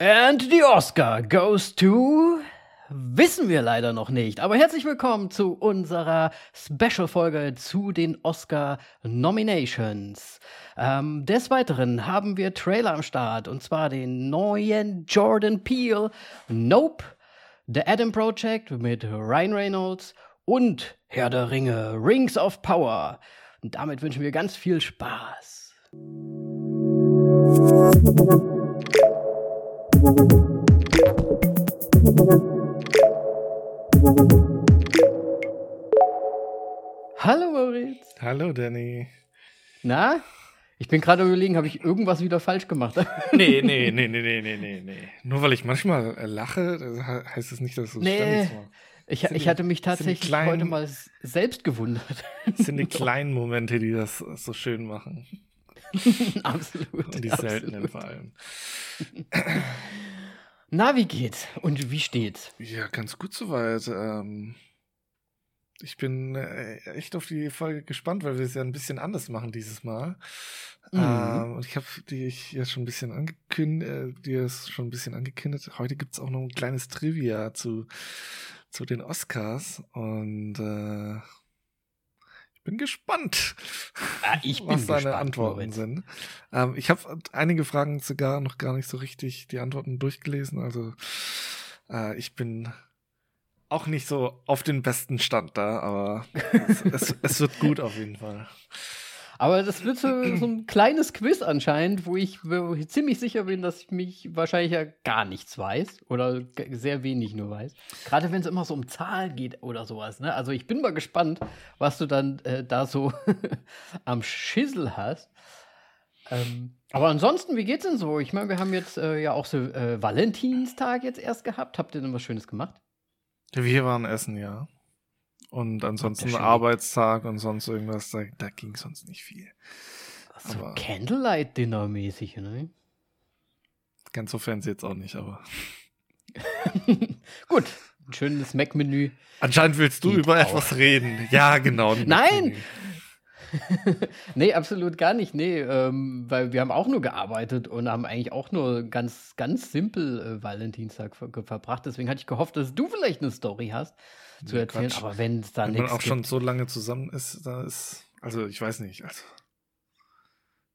And the Oscar goes to. Wissen wir leider noch nicht. Aber herzlich willkommen zu unserer Special-Folge zu den Oscar-Nominations. Ähm, des Weiteren haben wir Trailer am Start und zwar den neuen Jordan Peele, Nope, The Adam Project mit Ryan Reynolds und Herr der Ringe, Rings of Power. Und damit wünschen wir ganz viel Spaß. Hallo Moritz. Hallo Danny. Na? Ich bin gerade überlegen, habe ich irgendwas wieder falsch gemacht? nee, nee, nee, nee, nee, nee, nee, nee. Nur weil ich manchmal äh, lache, heißt das nicht, dass es nee. war. Ich, ich hatte mich tatsächlich kleinen, heute mal selbst gewundert. Es sind die kleinen Momente, die das so schön machen. absolut. Und die absolut. seltenen vor allem. Na, wie geht's? Und wie steht's? Ja, ganz gut soweit. Ähm, ich bin äh, echt auf die Folge gespannt, weil wir es ja ein bisschen anders machen dieses Mal. Mhm. Ähm, und ich habe die ich ja schon ein bisschen angekündigt, äh, dir ist schon ein bisschen angekündigt. Heute gibt's auch noch ein kleines Trivia zu, zu den Oscars. Und äh, bin gespannt, ah, ich bin was deine Antworten Moritz. sind. Ähm, ich habe einige Fragen sogar noch gar nicht so richtig die Antworten durchgelesen. Also äh, ich bin auch nicht so auf den besten Stand da, aber es, es, es wird gut auf jeden Fall. Aber das wird so, ein kleines Quiz anscheinend, wo ich, wo ich, ziemlich sicher bin, dass ich mich wahrscheinlich ja gar nichts weiß oder sehr wenig nur weiß. Gerade wenn es immer so um Zahlen geht oder sowas. Ne? Also ich bin mal gespannt, was du dann äh, da so am Schissel hast. Ähm, aber ansonsten, wie geht's denn so? Ich meine, wir haben jetzt äh, ja auch so äh, Valentinstag jetzt erst gehabt. Habt ihr denn was Schönes gemacht? Wir waren essen, ja. Und ansonsten Arbeitstag und sonst irgendwas, da, da ging sonst nicht viel. So aber Candlelight-Dinner mäßig, ne? Ganz so fancy jetzt auch nicht, aber. Gut, ein schönes Mac-Menü. Anscheinend willst du über auch. etwas reden. Ja, genau. Nein! nee, absolut gar nicht. Nee, ähm, weil wir haben auch nur gearbeitet und haben eigentlich auch nur ganz, ganz simpel äh, Valentinstag ver verbracht. Deswegen hatte ich gehofft, dass du vielleicht eine Story hast zu erzählen. Quatsch. Aber wenn es da nichts Wenn man auch schon so lange zusammen ist, da ist, also ich weiß nicht. Also,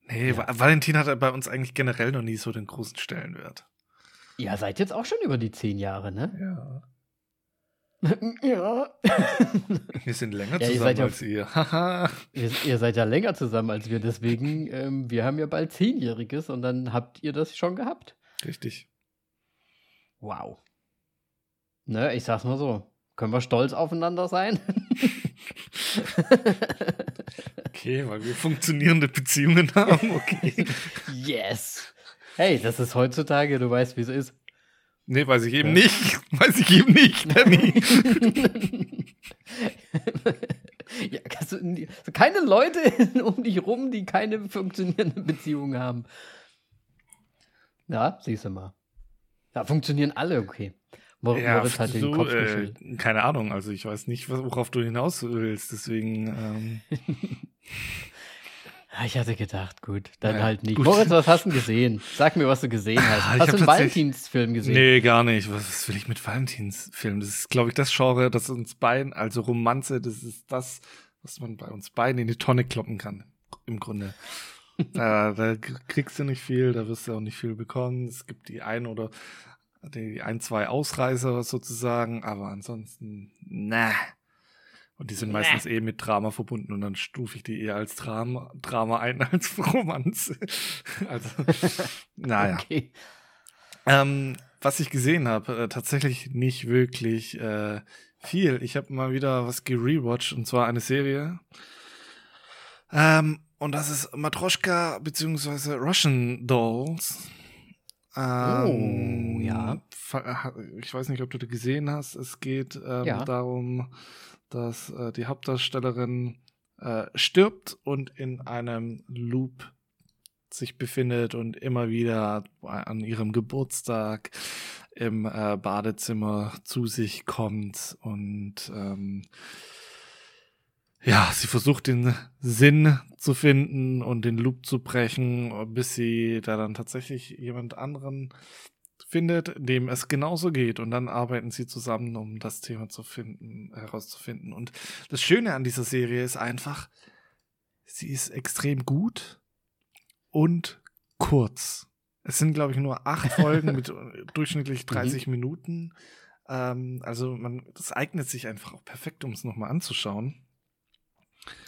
nee, ja. Valentin hat bei uns eigentlich generell noch nie so den großen Stellenwert. Ja, seid jetzt auch schon über die zehn Jahre, ne? Ja. Ja. Wir sind länger ja, zusammen ihr als ihr. ihr. ihr. seid ja länger zusammen als wir, deswegen, ähm, wir haben ja bald Zehnjähriges und dann habt ihr das schon gehabt. Richtig. Wow. Ne, ich sag's mal so. Können wir stolz aufeinander sein? okay, weil wir funktionierende Beziehungen haben, okay. yes. Hey, das ist heutzutage, du weißt, wie es ist. Nee, weiß ich eben ja. nicht. Weiß ich eben nicht, Danny. ja, du, keine Leute um dich rum, die keine funktionierende Beziehung haben. Ja, siehst du mal. Da funktionieren alle, okay. Mor ja, Moritz hat den Kopf äh, Keine Ahnung, also ich weiß nicht, worauf du hinaus willst, deswegen. Ähm. ich hatte gedacht, gut, dann ja, halt nicht. Gut. Moritz, was hast du gesehen? Sag mir, was du gesehen hast. Ah, hast du einen Valentinsfilm gesehen? Nee, gar nicht. Was, was will ich mit Valentinsfilmen? Das ist, glaube ich, das Genre, das uns beiden, also Romanze, das ist das, was man bei uns beiden in die Tonne kloppen kann. Im Grunde. da, da kriegst du nicht viel, da wirst du auch nicht viel bekommen. Es gibt die ein oder die ein, zwei Ausreißer sozusagen, aber ansonsten, na. Und die sind nah. meistens eh mit Drama verbunden und dann stufe ich die eher als Drama, Drama ein als Romanze. also, naja. Okay. Ähm, was ich gesehen habe, äh, tatsächlich nicht wirklich äh, viel. Ich habe mal wieder was gerewatcht und zwar eine Serie. Ähm, und das ist Matroschka bzw. Russian Dolls. Ähm, oh, ja. Ich weiß nicht, ob du das gesehen hast. Es geht ähm, ja. darum, dass äh, die Hauptdarstellerin äh, stirbt und in einem Loop sich befindet und immer wieder an ihrem Geburtstag im äh, Badezimmer zu sich kommt und ähm, ja, sie versucht den Sinn zu finden und den Loop zu brechen, bis sie da dann tatsächlich jemand anderen findet, dem es genauso geht. Und dann arbeiten sie zusammen, um das Thema zu finden, herauszufinden. Und das Schöne an dieser Serie ist einfach, sie ist extrem gut und kurz. Es sind, glaube ich, nur acht Folgen mit durchschnittlich 30 mhm. Minuten. Ähm, also man, das eignet sich einfach auch perfekt, um es nochmal anzuschauen.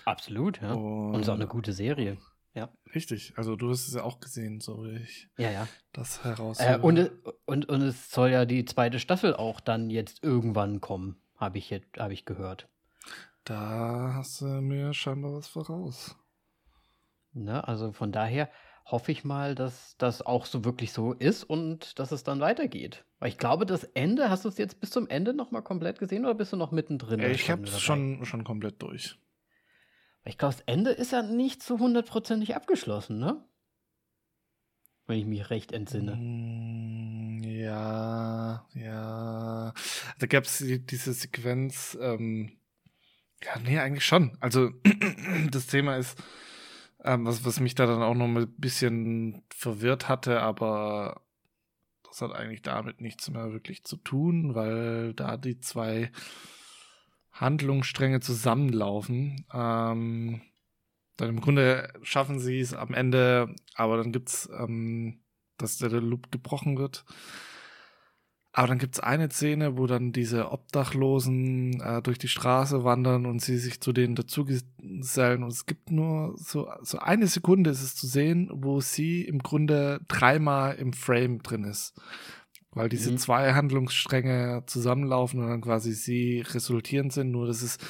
Absolut, ja. Und, und ist auch eine gute Serie. Ja. Richtig, also du hast es ja auch gesehen, so wie ich ja, ja. das heraus. Äh, und, und, und es soll ja die zweite Staffel auch dann jetzt irgendwann kommen, habe ich, hab ich gehört. Da hast du mir scheinbar was voraus. Ne, also von daher hoffe ich mal, dass das auch so wirklich so ist und dass es dann weitergeht. Weil ich glaube, das Ende, hast du es jetzt bis zum Ende nochmal komplett gesehen oder bist du noch mittendrin? Ich habe es schon, schon komplett durch. Ich glaube, das Ende ist ja nicht so hundertprozentig abgeschlossen, ne? Wenn ich mich recht entsinne. Mm, ja, ja. Da gab es diese Sequenz, ähm, ja, nee, eigentlich schon. Also, das Thema ist, ähm, was, was mich da dann auch noch ein bisschen verwirrt hatte, aber das hat eigentlich damit nichts mehr wirklich zu tun, weil da die zwei Handlungsstränge zusammenlaufen. Ähm, dann im Grunde schaffen sie es am Ende, aber dann gibt's, ähm, dass der Loop gebrochen wird. Aber dann gibt es eine Szene, wo dann diese Obdachlosen äh, durch die Straße wandern und sie sich zu denen dazugesellen. Und es gibt nur so, so eine Sekunde ist es zu sehen, wo sie im Grunde dreimal im Frame drin ist weil diese mhm. zwei Handlungsstränge zusammenlaufen und dann quasi sie resultierend sind. Nur das ist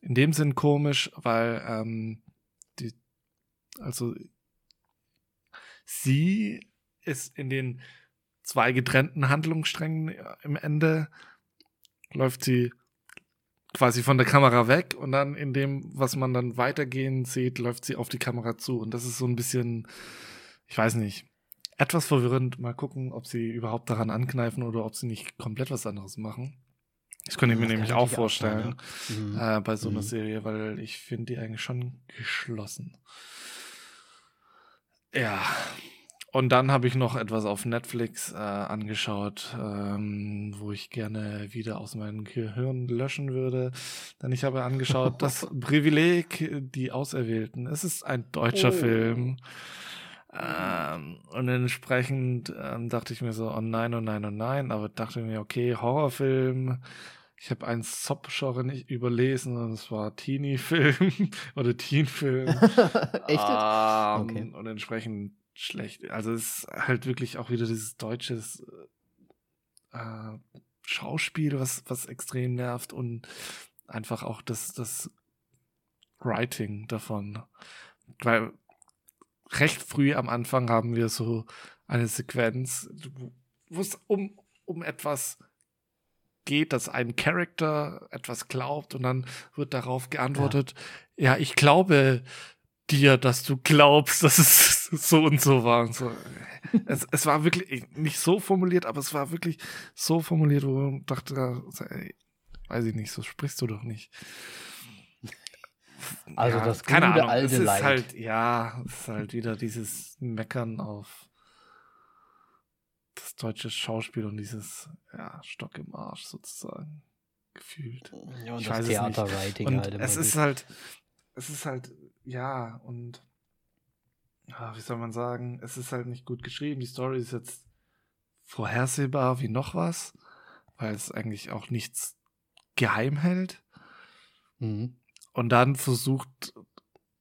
in dem Sinn komisch, weil ähm, die, also sie ist in den zwei getrennten Handlungssträngen im Ende läuft sie quasi von der Kamera weg und dann in dem, was man dann weitergehen sieht, läuft sie auf die Kamera zu. Und das ist so ein bisschen, ich weiß nicht, etwas verwirrend. Mal gucken, ob sie überhaupt daran ankneifen oder ob sie nicht komplett was anderes machen. Das könnte ich mir das nämlich auch vorstellen ja. äh, bei so mhm. einer Serie, weil ich finde die eigentlich schon geschlossen. Ja. Und dann habe ich noch etwas auf Netflix äh, angeschaut, ähm, wo ich gerne wieder aus meinem Gehirn löschen würde. Denn ich habe angeschaut, das Privileg, die Auserwählten. Es ist ein deutscher oh. Film. Ähm, und entsprechend ähm, dachte ich mir so, oh nein, oh nein, oh nein, aber dachte mir, okay, Horrorfilm. Ich habe einen Sub-Genre nicht überlesen und es war Teenie-Film oder Teen-Film. Echt? Ähm, okay. Und entsprechend schlecht. Also es ist halt wirklich auch wieder dieses deutsches äh, Schauspiel, was, was extrem nervt und einfach auch das, das Writing davon. Weil recht früh am Anfang haben wir so eine Sequenz, wo es um, um etwas geht, dass ein Charakter etwas glaubt und dann wird darauf geantwortet, ja, ja ich glaube dir, dass du glaubst, dass es so und so war und so. es, es war wirklich nicht so formuliert, aber es war wirklich so formuliert, wo man dachte, ey, weiß ich nicht, so sprichst du doch nicht. Also ja, das gute keine Ahnung, alte es ist Leid. halt, ja, es ist halt wieder dieses Meckern auf das deutsche Schauspiel und dieses ja, Stock im Arsch sozusagen gefühlt. Ja, und ich das Theaterwriting und halt. Es ist halt, es ist halt, ja, und ja, wie soll man sagen, es ist halt nicht gut geschrieben. Die Story ist jetzt vorhersehbar wie noch was, weil es eigentlich auch nichts geheim hält. Mhm. Und dann versucht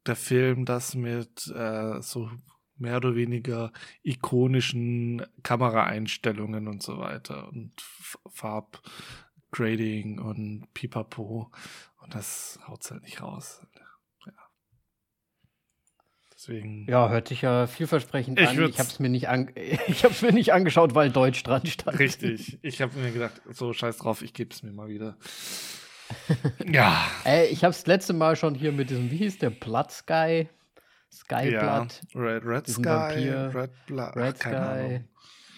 der Film das mit äh, so mehr oder weniger ikonischen Kameraeinstellungen und so weiter und Farbgrading und Pipapo. Und das haut's halt nicht raus. Ja. Deswegen. Ja, hört sich ja vielversprechend ich an. Ich habe es mir, nicht an ich hab's mir nicht angeschaut, weil Deutsch dran stand. Richtig. Ich habe mir gedacht, so scheiß drauf, ich gebe es mir mal wieder. Ja. Ey, ich habe das letzte Mal schon hier mit diesem, wie hieß der, Blood Sky? Sky ja. Blood. Red, Red Sky. Vampir. Red, Blood. Red Sky.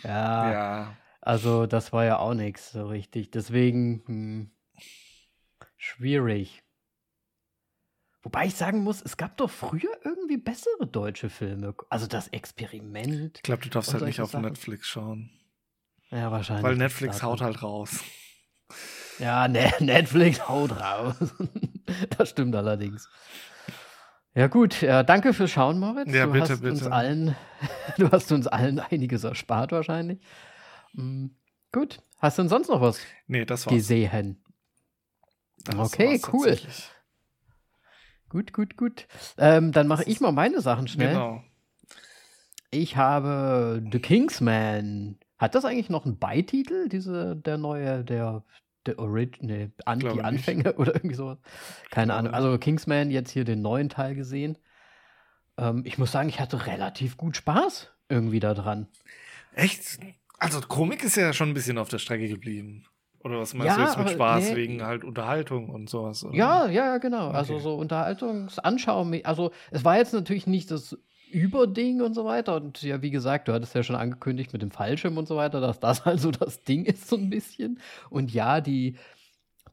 Ja. ja. Also, das war ja auch nichts so richtig. Deswegen, hm, schwierig. Wobei ich sagen muss, es gab doch früher irgendwie bessere deutsche Filme. Also das Experiment. Ich glaube, du darfst halt nicht auf Sachen. Netflix schauen. Ja, wahrscheinlich. Weil Netflix haut halt raus. Ja, ne Netflix haut raus. das stimmt allerdings. Ja gut, ja, danke fürs Schauen, Moritz. Ja, du bitte, hast bitte. Uns allen, du hast uns allen einiges erspart wahrscheinlich. Mhm. Gut, hast du denn sonst noch was Nee, das war's. gesehen? Das Okay, cool. Gut, gut, gut. Ähm, dann mache ich mal meine Sachen schnell. Genau. Ich habe The Kingsman. Hat das eigentlich noch einen Beititel, diese, der neue, der, der Orig nee, an, die nicht. Anfänge oder irgendwie sowas? Keine Ahnung. Also Kingsman jetzt hier den neuen Teil gesehen. Ähm, ich muss sagen, ich hatte relativ gut Spaß irgendwie da dran. Echt? Also Komik ist ja schon ein bisschen auf der Strecke geblieben. Oder was meinst Ja, du jetzt mit Spaß nee. wegen halt Unterhaltung und sowas? Oder? Ja, ja, genau. Also Okay. so Unterhaltungsanschauung. Also es war jetzt natürlich nicht das Überding und so weiter. Und ja, wie gesagt, du hattest ja schon angekündigt mit dem Fallschirm und so weiter, dass das also das Ding ist so ein bisschen. Und ja, die,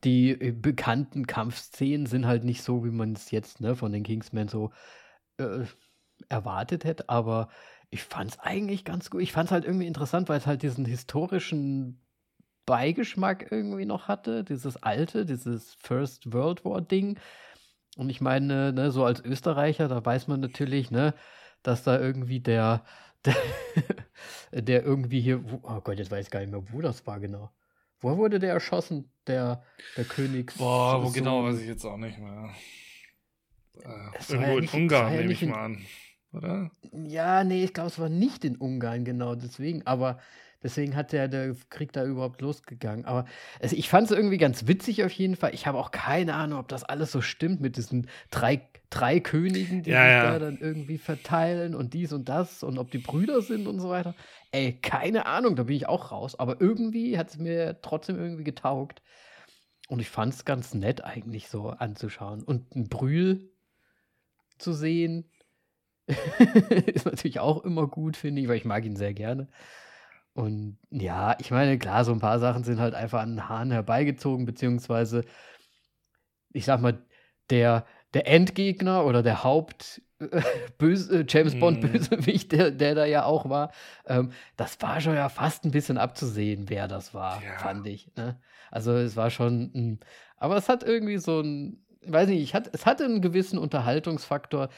die äh, bekannten Kampfszenen sind halt nicht so, wie man es jetzt ne, von den Kingsmen so äh, erwartet hätte. Aber ich fand es eigentlich ganz gut. Ich fand es halt irgendwie interessant, weil es halt diesen historischen Beigeschmack irgendwie noch hatte, dieses alte, dieses First World War Ding. Und ich meine, ne, so als Österreicher, da weiß man natürlich, ne, dass da irgendwie der, der, der irgendwie hier, oh Gott, jetzt weiß ich gar nicht mehr, wo das war genau. Wo wurde der erschossen, der, der Königs? Boah, wo genau weiß ich jetzt auch nicht mehr. Äh, irgendwo ja in nicht- es Ungarn ja nehme ich in- mal an. Oder? Ja, nee, ich glaube, es war nicht in Ungarn, genau, deswegen, aber deswegen hat der, der Krieg da überhaupt losgegangen. Aber also ich fand es irgendwie ganz witzig auf jeden Fall. Ich habe auch keine Ahnung, ob das alles so stimmt mit diesen drei, drei Königen, die Ja, sich ja. da dann irgendwie verteilen und dies und das und ob die Brüder sind und so weiter. Ey, keine Ahnung, da bin ich auch raus. Aber irgendwie hat es mir trotzdem irgendwie getaugt. Und ich fand es ganz nett eigentlich so anzuschauen. Und ein Brühl zu sehen, ist natürlich auch immer gut, finde ich, weil ich mag ihn sehr gerne. Und ja, ich meine, klar, so ein paar Sachen sind halt einfach an den Haaren herbeigezogen, beziehungsweise, ich sag mal, der, der Endgegner oder der Haupt Böse, äh, James Bond Mhm. Bösewicht, der, der da ja auch war, ähm, das war schon ja fast ein bisschen abzusehen, wer das war, Ja. fand ich. Ne? Also es war schon, ein, aber es hat irgendwie so ein, ich weiß nicht, ich hat, es hatte einen gewissen Unterhaltungsfaktor,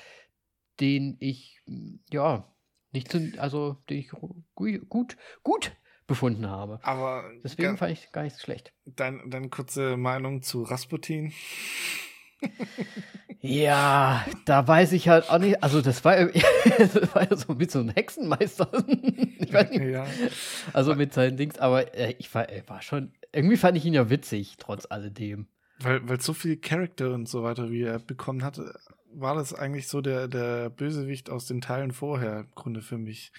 den ich, ja, nicht zu, also den ich gu- gut, gut befunden habe. Aber Deswegen fand ich gar nicht so schlecht. dein, deine kurze Meinung zu Rasputin? Ja, da weiß ich halt auch nicht, also das war, das war ja so mit so einem Hexenmeister. ich weiß nicht, Ja. also mit seinen Dings, aber äh, ich war, äh, war schon, irgendwie fand ich ihn ja witzig, trotz alledem. Weil, weil so viel Charakter und so weiter, wie er bekommen hatte, war das eigentlich so der, der Bösewicht aus den Teilen vorher im Grunde für mich.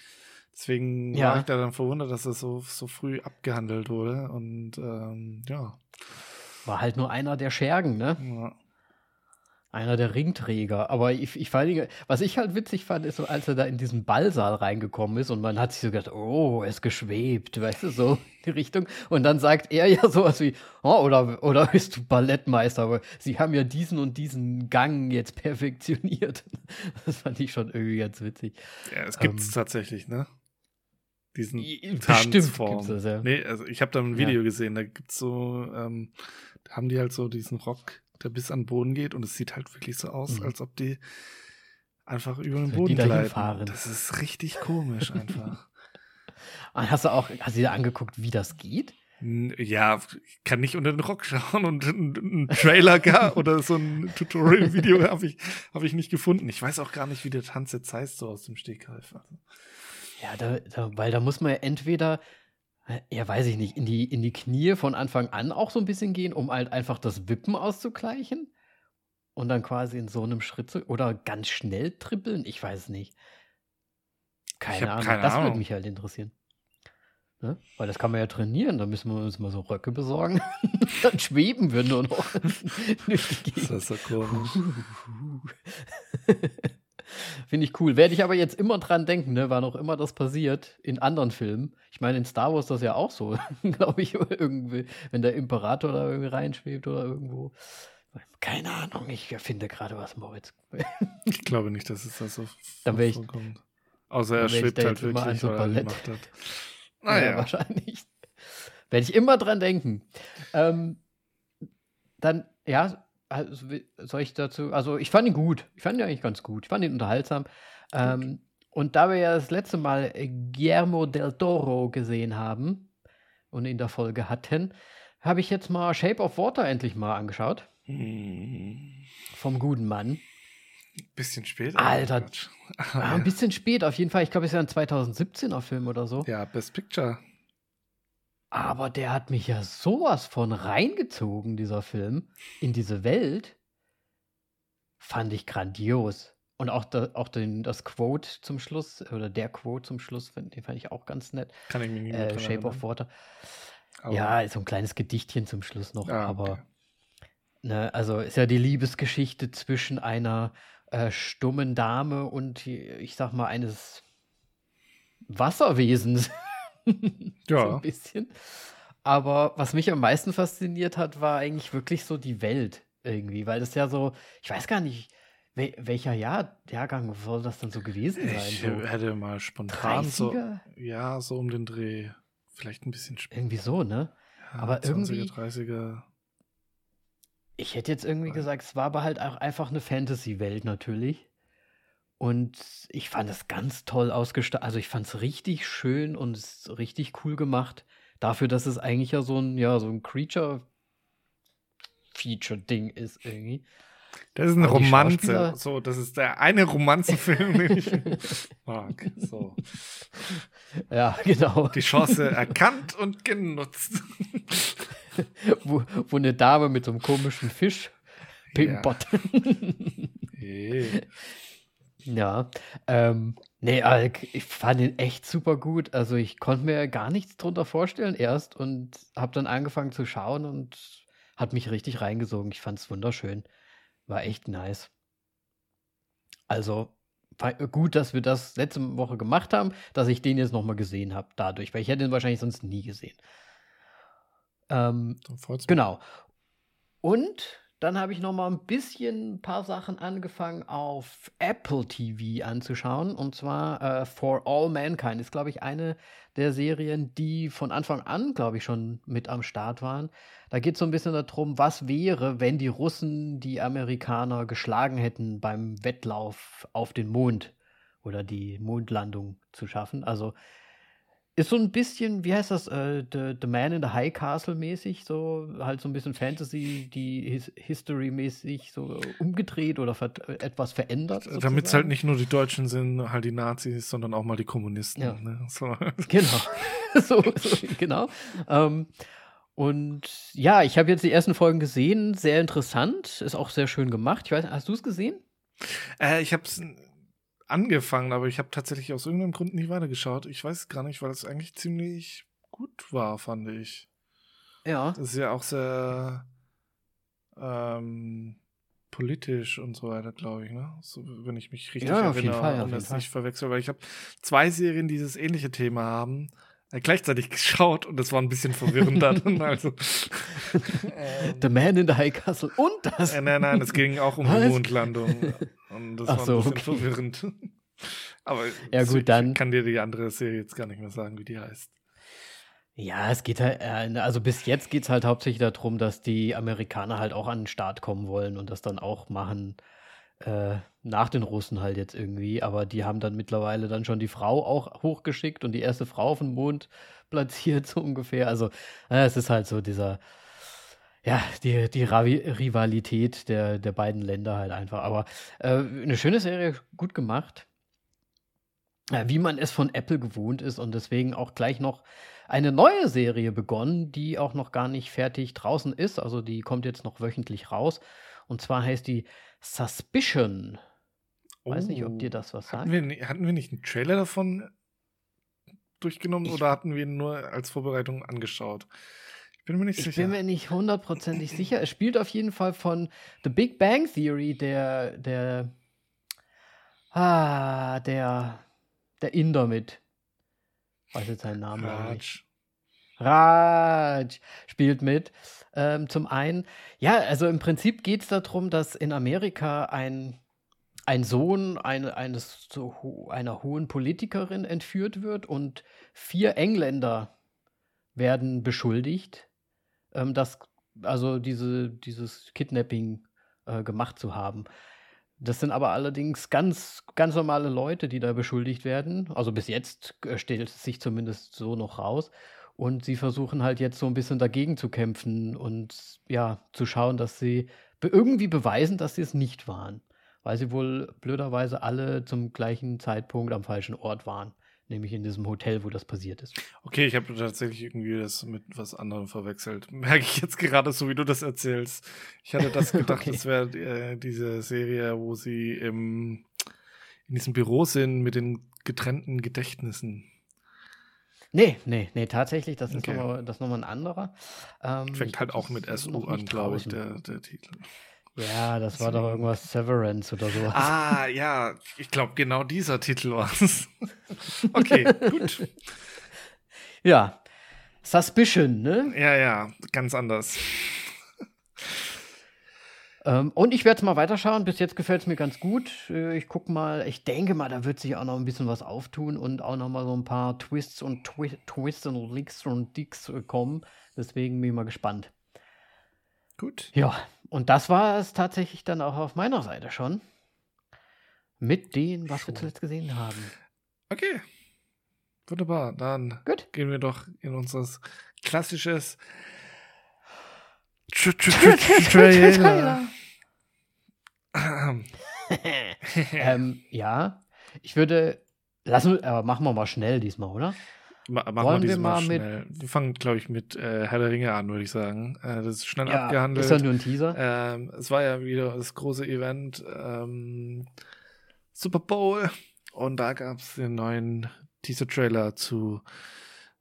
Deswegen Ja. war ich da dann verwundert, dass das so, so früh abgehandelt wurde. Und ähm, ja. War halt nur einer der Schergen, ne? ja. Einer der Ringträger. Aber ich, ich Dingen, was ich halt witzig fand, ist als er da in diesen Ballsaal reingekommen ist und man hat sich so gedacht, oh, er ist geschwebt, weißt du, so die Richtung. Und dann sagt er ja sowas wie, oh, oder, oder bist du Ballettmeister, aber sie haben ja diesen und diesen Gang jetzt perfektioniert. Das fand ich schon irgendwie ganz witzig. ja, es gibt es Ähm, tatsächlich, ne? Diesen Tanzform. das, ja. Nee, also ich habe da ein Ja. Video gesehen, da gibt's so, ähm, da haben die halt so diesen Rock, der bis an den Boden geht und es sieht halt wirklich so aus, Mhm. als ob die einfach über den Boden gleiten. fahren. Das ist richtig komisch einfach. Und hast du auch, hast du dir angeguckt, wie das geht? Ja, ich kann nicht unter den Rock schauen und einen Trailer gar oder so ein Tutorial-Video habe ich, hab ich nicht gefunden. Ich weiß auch gar nicht, wie der Tanz jetzt heißt, so aus dem Stegreif. Also, Ja, da, da, weil da muss man ja entweder, ja, weiß ich nicht, in die, in die Knie von Anfang an auch so ein bisschen gehen, um halt einfach das Wippen auszugleichen. Und dann quasi in so einem Schritt zu, oder ganz schnell trippeln, ich weiß es nicht. Keine Ahnung, keine das würde Ahnung. mich halt interessieren. Ne? Weil das kann man ja trainieren, da müssen wir uns mal so Röcke besorgen. dann schweben wir nur noch durch die Gegend. das ist so komisch. Finde ich cool. Werde ich aber jetzt immer dran denken, ne, wann auch immer das passiert in anderen Filmen. Ich meine, in Star Wars ist das ja auch so, glaube ich, irgendwie, wenn der Imperator da irgendwie reinschwebt oder irgendwo. Keine Ahnung, ich erfinde gerade was, Moritz. Ich glaube nicht, dass es da so Dann ich- vorkommt. Außer er schwebt halt wirklich, so weil er die Ballett. Macht hat. Ja, Naja, wahrscheinlich. Werde ich immer dran denken. Ähm, dann, ja, also, soll ich dazu, also ich fand ihn gut. Ich fand ihn eigentlich ganz gut. Ich fand ihn unterhaltsam. Ähm, und da wir ja das letzte Mal Guillermo del Toro gesehen haben und in der Folge hatten, habe ich jetzt mal Shape of Water endlich mal angeschaut. Hm. Vom guten Mann. Bisschen spät. Alter. Ah, ein bisschen spät auf jeden Fall. Ich glaube, es ist ja ein 2017er Film oder so. Ja, Best Picture. Aber der hat mich ja sowas von reingezogen, dieser Film, in diese Welt. Fand ich grandios. Und auch, da, auch den, das Quote zum Schluss, oder der Quote zum Schluss, den fand ich auch ganz nett. Kann ich mir nicht äh, Shape of Water. Aber ja, so ein kleines Gedichtchen zum Schluss noch, ah, aber okay. ne, also ist ja die Liebesgeschichte zwischen einer äh, stummen Dame und ich sag mal eines Wasserwesens. ja. so ein bisschen. Aber was mich am meisten fasziniert hat, war eigentlich wirklich so die Welt irgendwie, weil das ja so, ich weiß gar nicht, wel welcher Jahr, Jahrgang soll das dann so gewesen sein? Ich so hätte mal spontan 30er? so, ja, so um den Dreh, vielleicht ein bisschen später. Irgendwie so, ne? Ja, aber 20er, irgendwie 30er. Ich hätte jetzt irgendwie gesagt, es war aber halt auch einfach eine Fantasy-Welt natürlich. Und ich fand es ganz toll ausgestattet. Also ich fand es richtig schön und richtig cool gemacht. Dafür, dass es eigentlich ja so ein, ja, so ein Creature-Feature-Ding ist irgendwie. Das ist eine Romanze. So, das ist der eine Romanzenfilm, den ich mag. So. Ja, genau. Die Chance erkannt und genutzt. wo, wo eine Dame mit so einem komischen Fisch pimpert. Ja. Hey. Ja, ähm, nee, ich fand ihn echt super gut. Also ich konnte mir gar nichts drunter vorstellen erst und habe dann angefangen zu schauen und hat mich richtig reingesogen. Ich fand es wunderschön. War echt nice. Also gut, dass wir das letzte Woche gemacht haben, dass ich den jetzt nochmal gesehen habe dadurch, weil ich hätte ihn wahrscheinlich sonst nie gesehen. Ähm, genau. Und dann habe ich noch mal ein bisschen ein paar Sachen angefangen auf Apple TV anzuschauen. Und zwar äh, For All Mankind ist, glaube ich, eine der Serien, die von Anfang an, glaube ich, schon mit am Start waren. Da geht es so ein bisschen darum, was wäre, wenn die Russen die Amerikaner geschlagen hätten beim Wettlauf auf den Mond oder die Mondlandung zu schaffen. Also ist so ein bisschen, wie heißt das, äh, the, the Man in the High Castle mäßig, so halt so ein bisschen Fantasy, die His History mäßig so umgedreht oder ver etwas verändert. Damit es halt nicht nur die Deutschen sind, halt die Nazis, sondern auch mal die Kommunisten. Ja. Ne? So. Genau. so, so, genau. Ähm, und ja, ich habe jetzt die ersten Folgen gesehen, sehr interessant, ist auch sehr schön gemacht. Ich weiß, hast du es gesehen? Äh, ich habe es angefangen, aber ich habe tatsächlich aus irgendeinem Grund nicht weitergeschaut. Ich weiß es gar nicht, weil es eigentlich ziemlich gut war, fand ich. Ja. Das ist ja auch sehr ähm, politisch und so weiter, glaube ich, ne? So, wenn ich mich richtig ja, erinnere Fall, und das nicht verwechsel, weil ich habe zwei Serien, die dieses ähnliche Thema haben, gleichzeitig geschaut und das war ein bisschen verwirrend dann. Also, The Man in the High Castle und das. Äh, nein, nein, es ging auch um die Mondlandung. Und das Ach war ein bisschen okay. verwirrend. Aber ja, gut, dann. ich kann dir die andere Serie jetzt gar nicht mehr sagen, wie die heißt. Ja, es geht halt, äh, also bis jetzt geht es halt hauptsächlich darum, dass die Amerikaner halt auch an den Start kommen wollen und das dann auch machen äh, nach den Russen halt jetzt irgendwie. Aber die haben dann mittlerweile dann schon die Frau auch hochgeschickt und die erste Frau auf dem Mond platziert, so ungefähr. Also äh, es ist halt so dieser ja, die, die Rivalität der, der beiden Länder halt einfach. Aber äh, eine schöne Serie, gut gemacht. Äh, wie man es von Apple gewohnt ist und deswegen auch gleich noch eine neue Serie begonnen, die auch noch gar nicht fertig draußen ist. Also die kommt jetzt noch wöchentlich raus. Und zwar heißt die Suspicion. Oh. Weiß nicht, ob dir das was sagt. Hatten wir, hatten wir nicht einen Trailer davon durchgenommen ich, oder hatten wir ihn nur als Vorbereitung angeschaut? bin mir nicht ich sicher. Ich bin mir nicht hundertprozentig sicher. Es spielt auf jeden Fall von The Big Bang Theory, der, der, ah, der, der Inder mit. Ich weiß jetzt seinen Namen Raj. nicht. Raj spielt mit. Ähm, zum einen, ja, also im Prinzip geht es darum, dass in Amerika ein, ein Sohn eine, eines, so, einer hohen Politikerin entführt wird und vier Engländer werden beschuldigt, ähm, das, also diese, dieses Kidnapping äh, gemacht zu haben. Das sind aber allerdings ganz, ganz normale Leute, die da beschuldigt werden. Also bis jetzt äh, stellt es sich zumindest so noch raus. Und sie versuchen halt jetzt so ein bisschen dagegen zu kämpfen und ja, zu schauen, dass sie be irgendwie beweisen, dass sie es nicht waren. Weil sie wohl blöderweise alle zum gleichen Zeitpunkt am falschen Ort waren nämlich in diesem Hotel, wo das passiert ist. Okay, ich habe tatsächlich irgendwie das mit was anderem verwechselt. Merke ich jetzt gerade so, wie du das erzählst. Ich hatte das gedacht, okay. das wäre äh, diese Serie, wo sie im, in diesem Büro sind mit den getrennten Gedächtnissen. Nee, nee, nee, tatsächlich, das okay. ist nochmal noch ein anderer. Ähm, Fängt halt auch mit SU an, glaube ich, der, der Titel. Ja, das war doch irgendwas Severance oder so. Ah, ja, ich glaube, genau dieser Titel war es. okay, gut. Ja, Suspicion, ne? Ja, ja, ganz anders. Ähm, und ich werde es mal weiterschauen. Bis jetzt gefällt es mir ganz gut. Äh, ich gucke mal, ich denke mal, da wird sich auch noch ein bisschen was auftun und auch noch mal so ein paar Twists und Twi Twists und Licks und Dicks äh, kommen. Deswegen bin ich mal gespannt. Gut. Ja, und das war es tatsächlich dann auch auf meiner Seite schon. Mit dem, was schon. wir zuletzt gesehen haben. Okay. Wunderbar. Dann Gut. gehen wir doch in unser klassisches Trailer. ähm, ja, ich würde. Lassen, aber machen wir mal schnell diesmal, oder? Ma machen Wollen wir, wir mal schnell. mit. Wir fangen, glaube ich, mit äh, Herr der Ringe an, würde ich sagen. Äh, das ist schnell ja, abgehandelt. Ist ja nur ein Teaser. Ähm, es war ja wieder das große Event ähm, Super Bowl und da gab es den neuen Teaser-Trailer zu.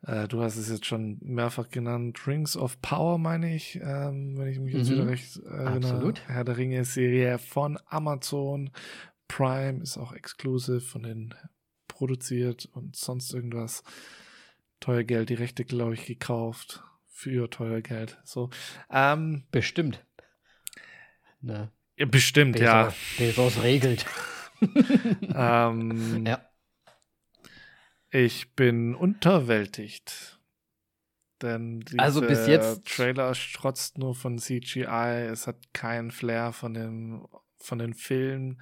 Äh, du hast es jetzt schon mehrfach genannt, Rings of Power, meine ich, ähm, wenn ich mich jetzt mhm. wieder recht erinnere. Absolut. Herr der Ringe-Serie von Amazon Prime ist auch exklusiv von den produziert und sonst irgendwas teuer Geld die Rechte, glaube ich, gekauft. Für teuer Geld. So. Ähm, bestimmt. Ne. Ja, bestimmt, Bezos, ja. Bezos regelt. ähm, ja. Ich bin unterwältigt. Denn dieser also bis jetzt Trailer strotzt nur von CGI. Es hat keinen Flair von den, von den Filmen.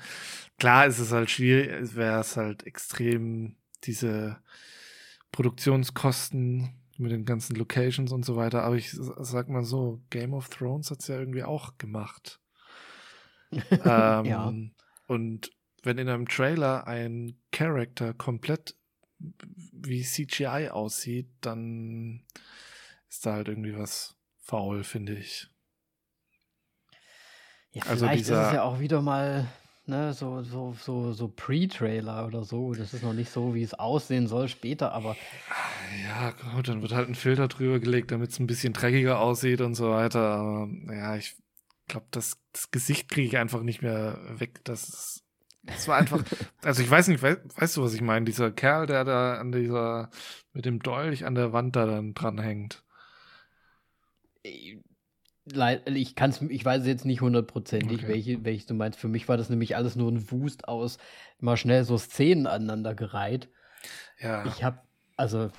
Klar ist es halt schwierig, es wäre es halt extrem diese Produktionskosten mit den ganzen Locations und so weiter. Aber ich sag mal so, Game of Thrones hat es ja irgendwie auch gemacht. ähm, ja. Und wenn in einem Trailer ein Charakter komplett wie CGI aussieht, dann ist da halt irgendwie was faul, finde ich. Ja, also vielleicht dieser, ist es ja auch wieder mal ne, so, so, so, so Pre-Trailer oder so. Das ist noch nicht so, wie es aussehen soll später, aber. Ja, gut, dann wird halt ein Filter drüber gelegt, damit es ein bisschen dreckiger aussieht und so weiter. Aber ja, ich glaube, das, das Gesicht kriege ich einfach nicht mehr weg. Das Das war einfach, also ich weiß nicht, weißt, weißt du, was ich meine? Dieser Kerl, der da an dieser, mit dem Dolch an der Wand da dann dran hängt. Äh, ich kann's, ich weiß jetzt nicht hundertprozentig, okay. welche, welche du meinst. Für mich war das nämlich alles nur ein Wust aus mal schnell so Szenen aneinander gereiht. Ja. Ich habe, also,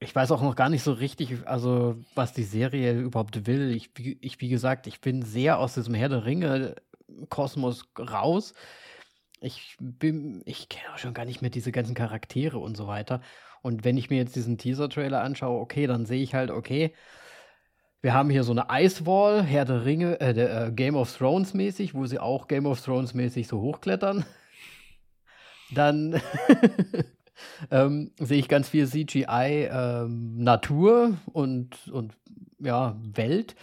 ich weiß auch noch gar nicht so richtig, also, was die Serie überhaupt will. Ich, ich wie gesagt, ich bin sehr aus diesem Herr der Ringe-Kosmos raus. Ich bin, ich kenne auch schon gar nicht mehr diese ganzen Charaktere und so weiter. Und wenn ich mir jetzt diesen Teaser-Trailer anschaue, okay, dann sehe ich halt, okay, wir haben hier so eine Icewall, Herr der Ringe, äh, der, äh, Game of Thrones mäßig, wo sie auch Game of Thrones mäßig so hochklettern. Dann ähm, sehe ich ganz viel CGI, ähm, Natur und, und ja, Welt.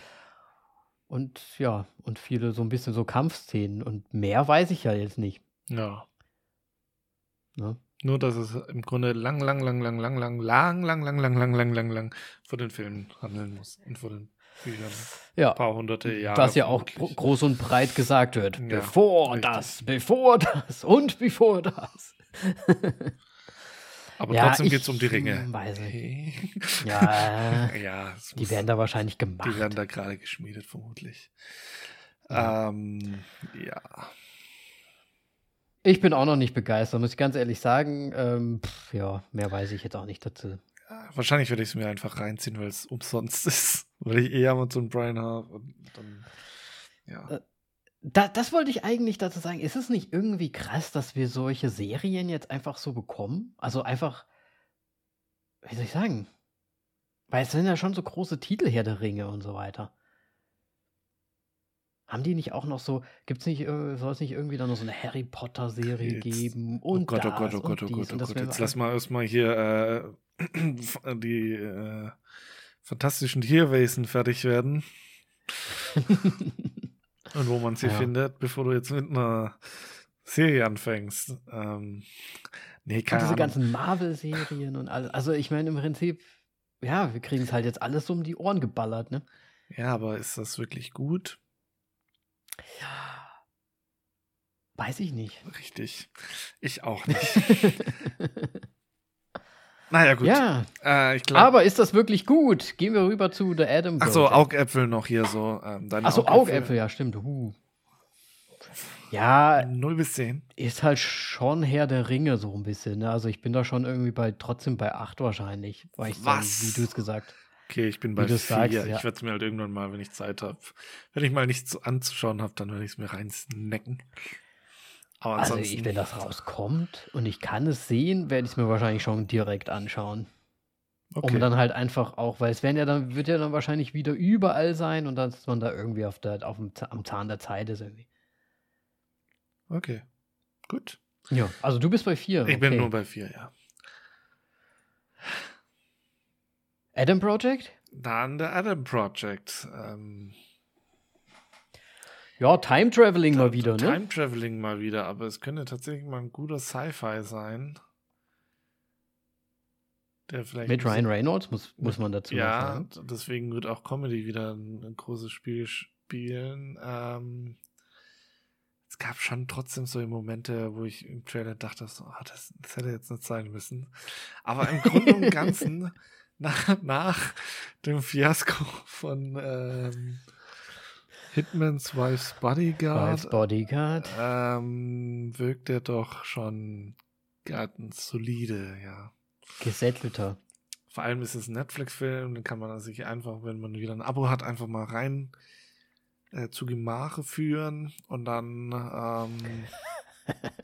Und ja, und viele so ein bisschen so Kampfszenen. Und mehr weiß ich ja jetzt nicht. Ja. Ne? Nur, dass es im Grunde lang, lang, lang, lang, lang, lang, lang, lang, lang, lang, lang, lang, lang, lang vor den Filmen handeln muss und vor den Büchern. Ja. Ein paar hunderte Jahre. Was ja auch groß und breit gesagt wird. Ja, bevor richtig. das, bevor das und bevor das. Aber ja, trotzdem geht es um die Ringe. Weiß nicht. Ja, ja die muss, werden da wahrscheinlich gemacht. Die werden da gerade geschmiedet, vermutlich. Ja. Ähm, ja. Ich bin auch noch nicht begeistert, muss ich ganz ehrlich sagen. Ähm, pff, ja, mehr weiß ich jetzt auch nicht dazu. wahrscheinlich werde ich es mir einfach reinziehen, weil es umsonst ist. Weil ich eh Amazon Prime habe und dann, ja. Äh, Da, das wollte ich eigentlich dazu sagen. Ist es nicht irgendwie krass, dass wir solche Serien jetzt einfach so bekommen? Also einfach, wie soll ich sagen? Weil es sind ja schon so große Titel Herr der Ringe und so weiter. Haben die nicht auch noch so, gibt's nicht, soll es nicht irgendwie dann noch so eine Harry Potter Serie Jetzt- geben Oh und Gott, oh Gott, oh und Gott, oh Gott, oh und das Gott. Jetzt lass mal erstmal hier äh, die äh, fantastischen Tierwesen fertig werden. Und wo man sie Ja. findet, bevor du jetzt mit einer Serie anfängst. Ähm, nee, Und keine diese Ahnung. ganzen Marvel-Serien und alles. Also ich meine im Prinzip, ja, wir kriegen es halt jetzt alles so um die Ohren geballert, ne? Ja, aber ist das wirklich gut? Weiß ich nicht. Richtig. Ich auch nicht. naja, gut. Ja, Äh, ich glaube. aber ist das wirklich gut? Gehen wir rüber zu The Adam Achso. Augäpfel noch hier so. Ähm, Achso, Augäpfel, ja, stimmt. Uh. Ja, 0 bis 10. ist halt schon Herr der Ringe so ein bisschen. Ne? Also ich bin da schon irgendwie bei trotzdem bei 8 wahrscheinlich. Weil ich dann, Was? wie du es gesagt Okay, ich bin bei 4. sagst, ja. Ich werde es mir halt irgendwann mal, wenn ich Zeit habe. Wenn ich mal nichts zu- anzuschauen habe, dann werde ich es mir reinsnacken. Aber Also ich, wenn das rauskommt und ich kann es sehen, werde ich es mir wahrscheinlich schon direkt anschauen. okay. Um dann halt einfach auch, weil es werden ja dann, wird ja dann wahrscheinlich wieder überall sein und dann ist man da irgendwie auf der, auf dem, am Zahn der Zeit ist irgendwie. okay. Gut. Ja, also du bist bei 4. Ich bin nur bei 4, ja. Adam Project? Dann der Adam Project. Ähm, Ja, Time Traveling mal wieder, ne? Time Traveling mal wieder, aber es könnte tatsächlich mal ein guter Sci-Fi sein. Der vielleicht Mit Ryan Reynolds, muss, muss man dazu Ja, sagen. d- deswegen wird auch Comedy wieder ein, ein großes Spiel spielen. Ähm, es gab schon trotzdem so Momente, wo ich im Trailer dachte, so, ah, das, das hätte jetzt nicht sein müssen. Aber im Grunde und Ganzen, nach, nach dem Fiasko von ähm, Hitman's Wife's Bodyguard, Als Bodyguard. ähm, wirkt er doch schon ganz solide, ja. Gesättelter. Vor allem ist es ein Netflix-Film, den kann man sich einfach, wenn man wieder ein Abo hat, einfach mal rein äh, zu Gemache führen und dann ähm,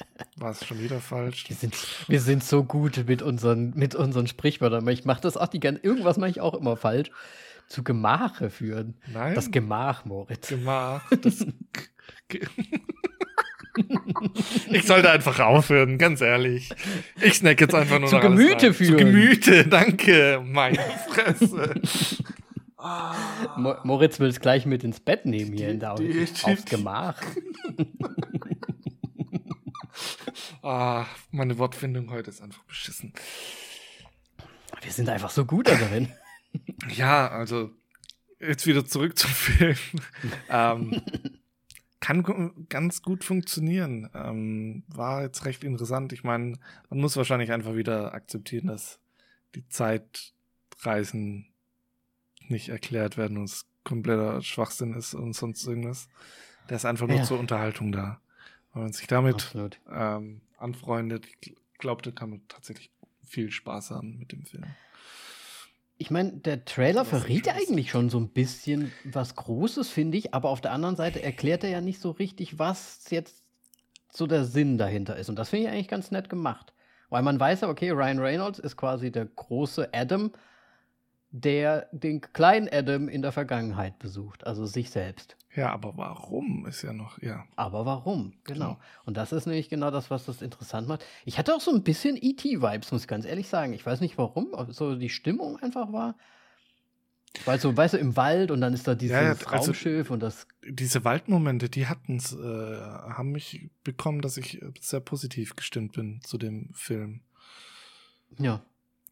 war es schon wieder falsch. Wir sind, wir sind so gut mit unseren, mit unseren Sprichwörtern. Ich mache das auch die ganze, irgendwas mache ich auch immer falsch. Zu Gemache führen. Nein, Das Gemach, Moritz. Gemach. Das ich sollte einfach aufhören, ganz ehrlich. Ich snack jetzt einfach nur Zu noch alles Gemüte. Zu führen. Gemüte, danke, meine Fresse. Mo Moritz will es gleich mit ins Bett nehmen hier in der, aufs Gemach. Ah, meine Wortfindung heute ist einfach beschissen. Wir sind einfach so gut da drin. Ja, also jetzt wieder zurück zum Film. ähm, kann ganz gut funktionieren. Ähm, war jetzt recht interessant. Ich meine, man muss wahrscheinlich einfach wieder akzeptieren, dass die Zeitreisen nicht erklärt werden und es kompletter Schwachsinn ist und sonst irgendwas. Der ist einfach nur Ja. zur Unterhaltung da. Wenn man sich damit ähm, anfreundet, da kann man tatsächlich viel Spaß haben mit dem Film. Ich meine, der Trailer ist. eigentlich schon so ein bisschen was Großes, finde ich, aber auf der anderen Seite erklärt er ja nicht so richtig, was jetzt so der Sinn dahinter ist. Und das finde ich eigentlich ganz nett gemacht. Weil man weiß ja, okay, Ryan Reynolds ist quasi der große Adam, der den kleinen Adam in der Vergangenheit besucht, also sich selbst. Ja, aber warum ist ja noch, ja. Aber warum? Genau. Genau. Und das ist nämlich genau das, was das interessant macht. Ich hatte auch so ein bisschen E.T.-Vibes, muss ich ganz ehrlich sagen. Ich weiß nicht warum, so die Stimmung einfach war. Weil so, weißt du, im Wald und dann ist da dieses Ja, ja, also- Raumschiff und das. Diese Waldmomente, die hatten's, äh, haben mich bekommen, dass ich sehr positiv gestimmt bin zu dem Film. Ja.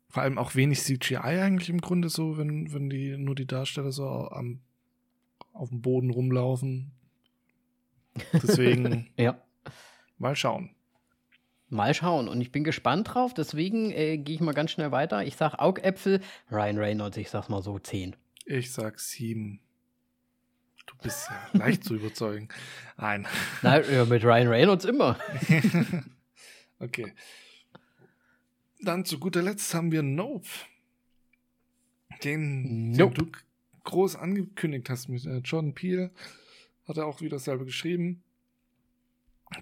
Vor allem auch wenig CGI eigentlich im Grunde so, wenn, wenn die nur die Darsteller so am, auf dem Boden rumlaufen. Deswegen Ja. mal schauen. Mal schauen. Und ich bin gespannt drauf. Deswegen äh, gehe ich mal ganz schnell weiter. Ich sag Augäpfel, Ryan Reynolds, ich sag's mal so 10. Ich sag sieben. Du bist ja leicht zu überzeugen. Nein. Nein, mit Ryan Reynolds immer. okay. Dann zu guter Letzt haben wir Nope. Den, Nope. den du groß angekündigt hast mit äh, Jordan Peele, hat er auch wieder selber geschrieben.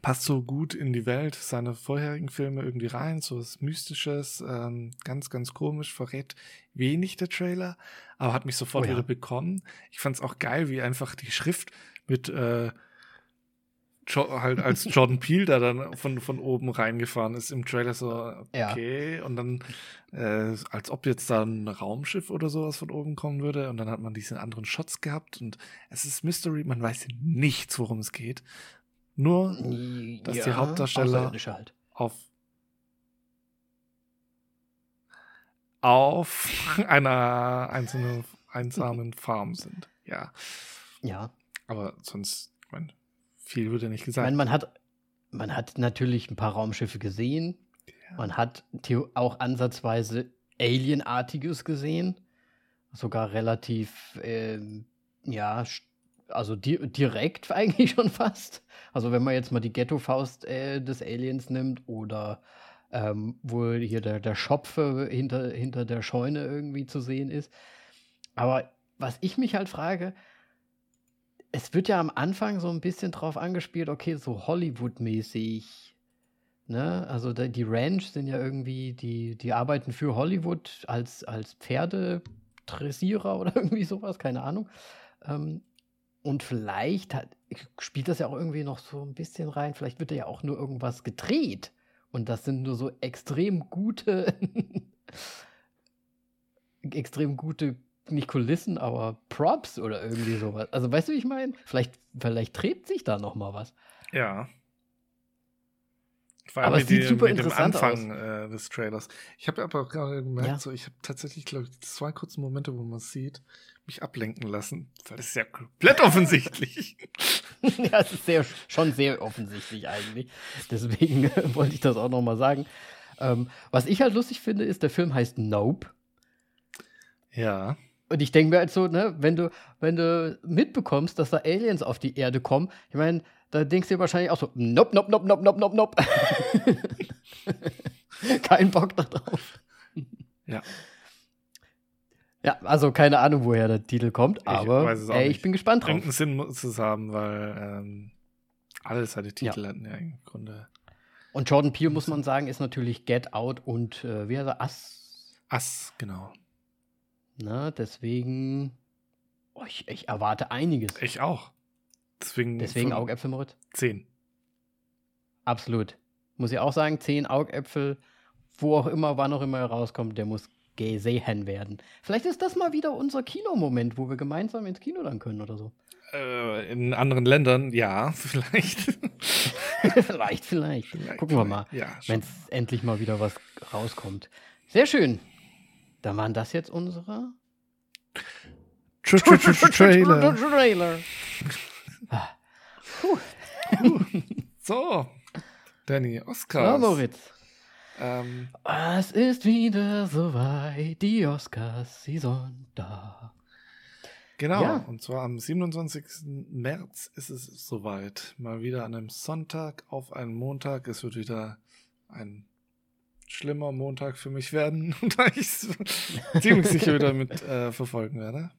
Passt so gut in die Welt seiner vorherigen Filme irgendwie rein, so was Mystisches, ähm, ganz, ganz komisch, verrät wenig der Trailer, aber hat mich sofort Oh ja. wieder bekommen. Ich fand es auch geil, wie einfach die Schrift mit äh, jo halt als Jordan Peele da dann von, von oben reingefahren ist im Trailer so, Ja. okay, und dann äh, als ob jetzt da ein Raumschiff oder sowas von oben kommen würde und dann hat man diese anderen Shots gehabt und es ist Mystery, man weiß nichts, worum es geht. Nur Dass die Hauptdarsteller- halt. auf auf einer einzelnen einsamen Farm sind. Ja, Ja. aber sonst, ich meine, viel wird ja nicht Ich gesagt. meine, man hat, man hat natürlich ein paar Raumschiffe gesehen. Man hat auch ansatzweise Alienartiges gesehen. Sogar relativ, ähm, ja, also di direkt eigentlich schon fast. Also wenn man jetzt mal die Ghetto-Faust äh, des Aliens nimmt oder ähm, wo hier der, der Schopfe hinter, hinter der Scheune irgendwie zu sehen ist. Aber was ich mich halt frage, es wird ja am Anfang so ein bisschen drauf angespielt, okay, so Hollywood-mäßig. Ne? Also die Ranch sind ja irgendwie, die, die arbeiten für Hollywood als, als Pferdedressierer oder irgendwie sowas, keine Ahnung. Ähm, und vielleicht hat, spielt das ja auch irgendwie noch so ein bisschen rein. Vielleicht wird ja auch nur irgendwas gedreht. Und das sind nur so extrem gute, extrem gute, nicht Kulissen, aber Props oder irgendwie sowas. Also weißt du, wie ich meine? Vielleicht, vielleicht dreht sich da noch mal was. Ja. Vor Aber allem es sieht super mit dem interessant Anfang Äh, des Trailers. Ich habe aber auch gerade gemerkt, Ja. so, ich habe tatsächlich, glaube ich, zwei kurze Momente, wo man es sieht, mich ablenken lassen. Das ist ja komplett offensichtlich. ja, es ist sehr, schon sehr offensichtlich eigentlich. Deswegen äh, wollte ich das auch noch mal sagen. Ähm, was ich halt lustig finde, ist, der Film heißt Nope. ja. Und ich denke mir halt so, ne, wenn du, wenn du mitbekommst, dass da Aliens auf die Erde kommen, ich meine, da denkst du dir wahrscheinlich auch so, nope, nope, nope, nope, nope, nope, nope. Kein Bock da drauf. Ja. Ja, also keine Ahnung, woher der Titel kommt, aber auch ey, ich bin gespannt drauf. Irgendeinen Sinn muss es haben, weil ähm, alle seine Titel hatten ja im Grunde Und Jordan Peele, muss man sagen, ist natürlich Get Out und äh, wie heißt er, Ass. Ass, genau. Ne, deswegen, oh, ich, ich erwarte einiges. Ich auch. Deswegen, Deswegen Augäpfel, Moritz. 10. Absolut. Muss ich auch sagen, zehn Augäpfel, wo auch immer, wann auch immer er rauskommt, der muss gesehen werden. Vielleicht ist das mal wieder unser Kinomoment, wo wir gemeinsam ins Kino dann können oder so. Äh, in anderen Ländern, ja, vielleicht. vielleicht, vielleicht, Vielleicht, Gucken wir mal, Ja, wenn es endlich mal wieder was rauskommt. Sehr schön. Dann waren das jetzt unsere Tra- tra- tra- tra- Trailer. Trailer. Ah. So, Danny, Ja, Oscars. Moritz. Ähm, Es ist wieder soweit, die Oscars, sie sind da. genau, Ja. und zwar am 27. März ist es soweit. Mal wieder an einem Sonntag auf einen Montag. Es wird wieder ein schlimmer Montag für mich werden, da ich es ziemlich sicher wieder mit äh, verfolgen werde.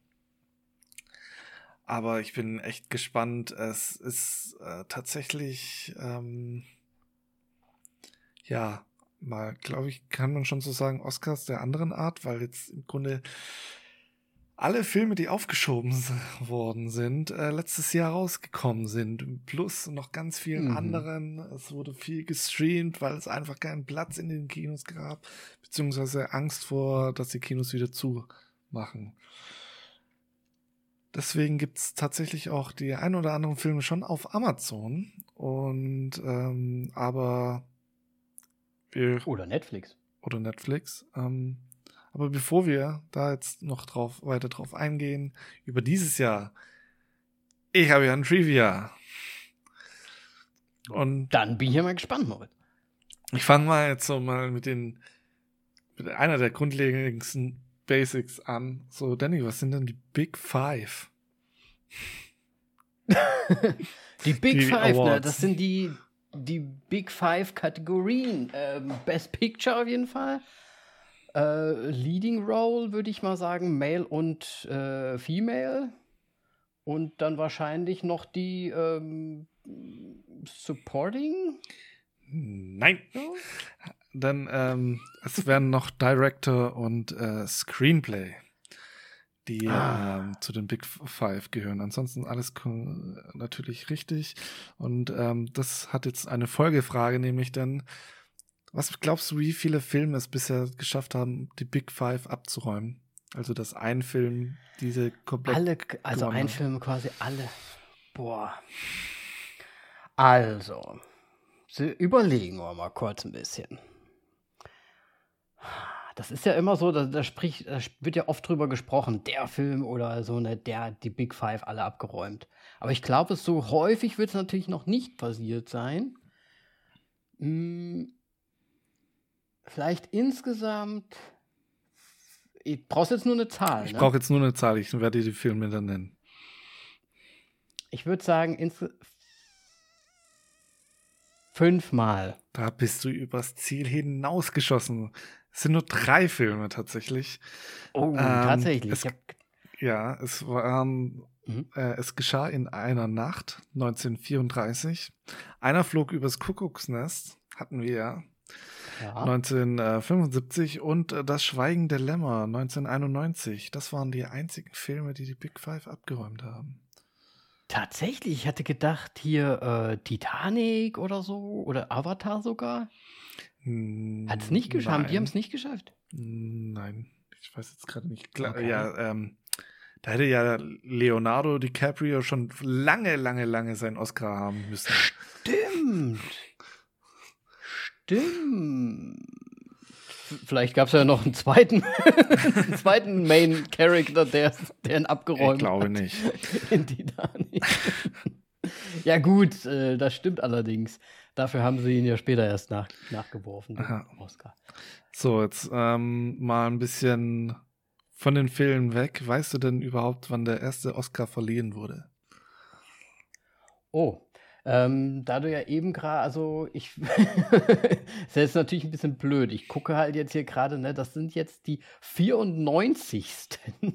Aber ich bin echt gespannt. Es ist äh, tatsächlich, ähm, ja, mal, glaube ich, kann man schon so sagen, Oscars der anderen Art, weil jetzt im Grunde alle Filme, die aufgeschoben worden sind, äh, letztes Jahr rausgekommen sind. Plus noch ganz vielen Mhm. anderen. Es wurde viel gestreamt, weil es einfach keinen Platz in den Kinos gab, beziehungsweise Angst vor, dass die Kinos wieder zumachen. Deswegen gibt's tatsächlich auch die ein oder anderen Filme schon auf Amazon. Und ähm, aber wir Oder Netflix. oder Netflix. Ähm, aber bevor wir da jetzt noch drauf, weiter drauf eingehen, über dieses Jahr, ich habe ja ein Trivia. Und Dann bin ich ja mal gespannt, Moritz. ich fange mal jetzt so mal mit den, mit einer der grundlegendsten Basics an. So, Danny, was sind denn die Big Five? Die Big Die Five, ne? Das sind die, die Big Five Kategorien. Ähm, Best Picture auf jeden Fall. Äh, Leading Role würde ich mal sagen, Male und äh, Female. Und dann wahrscheinlich noch die ähm, Supporting. Nein. Dann, ähm, es werden noch Director und äh, Screenplay, die Ah. ähm, zu den Big Five gehören. Ansonsten alles natürlich richtig. Und ähm, das hat jetzt eine Folgefrage, nämlich dann, was glaubst du, wie viele Filme es bisher geschafft haben, die Big Five abzuräumen? Also, dass ein Film diese komplett. Alle, also ein hat. Film quasi alle. Boah. Also, so überlegen wir mal kurz ein bisschen. Das ist ja immer so, da, da, spricht, da wird ja oft drüber gesprochen, der Film oder so, ne, der hat die Big Five alle abgeräumt. Aber ich glaube, so häufig wird es natürlich noch nicht passiert sein. Hm, vielleicht insgesamt. Ich brauchst jetzt nur eine Zahl. Ich ne? brauche jetzt nur eine Zahl, ich werde dir die Filme dann nennen. Ich würde sagen, ins fünfmal. Da bist du übers Ziel hinausgeschossen. Es sind nur drei Filme tatsächlich. Oh, Ähm, tatsächlich. es- Ja, es waren, Mhm. äh, es geschah in einer Nacht 1934. Einer flog übers Kuckucksnest, hatten wir ja, ja. 1975 und äh, Das Schweigen der Lämmer 1991. Das waren die einzigen Filme, die die Big Five abgeräumt haben. Tatsächlich, ich hatte gedacht, hier äh, Titanic oder so oder Avatar sogar. Hat es nicht geschafft. Die haben es nicht geschafft. Nein, ich weiß jetzt gerade nicht. Klar, Okay. Ja, ähm, da hätte ja Leonardo DiCaprio schon lange, lange, lange seinen Oscar haben müssen. Stimmt. Stimmt. Vielleicht gab es ja noch einen zweiten, einen zweiten Main Character, der, der ihn abgeräumt Ich glaube hat. nicht. in Titanic. ja, gut, äh, das stimmt allerdings. Dafür haben sie ihn ja später erst nach, nachgeworfen, Aha. Oscar. So, jetzt ähm, mal ein bisschen von den Filmen weg. Weißt du denn überhaupt, wann der erste Oscar verliehen wurde? Oh, ähm, da du ja eben gerade, also ich, ist jetzt natürlich ein bisschen blöd. Ich gucke halt jetzt hier gerade, ne, das sind jetzt die 94.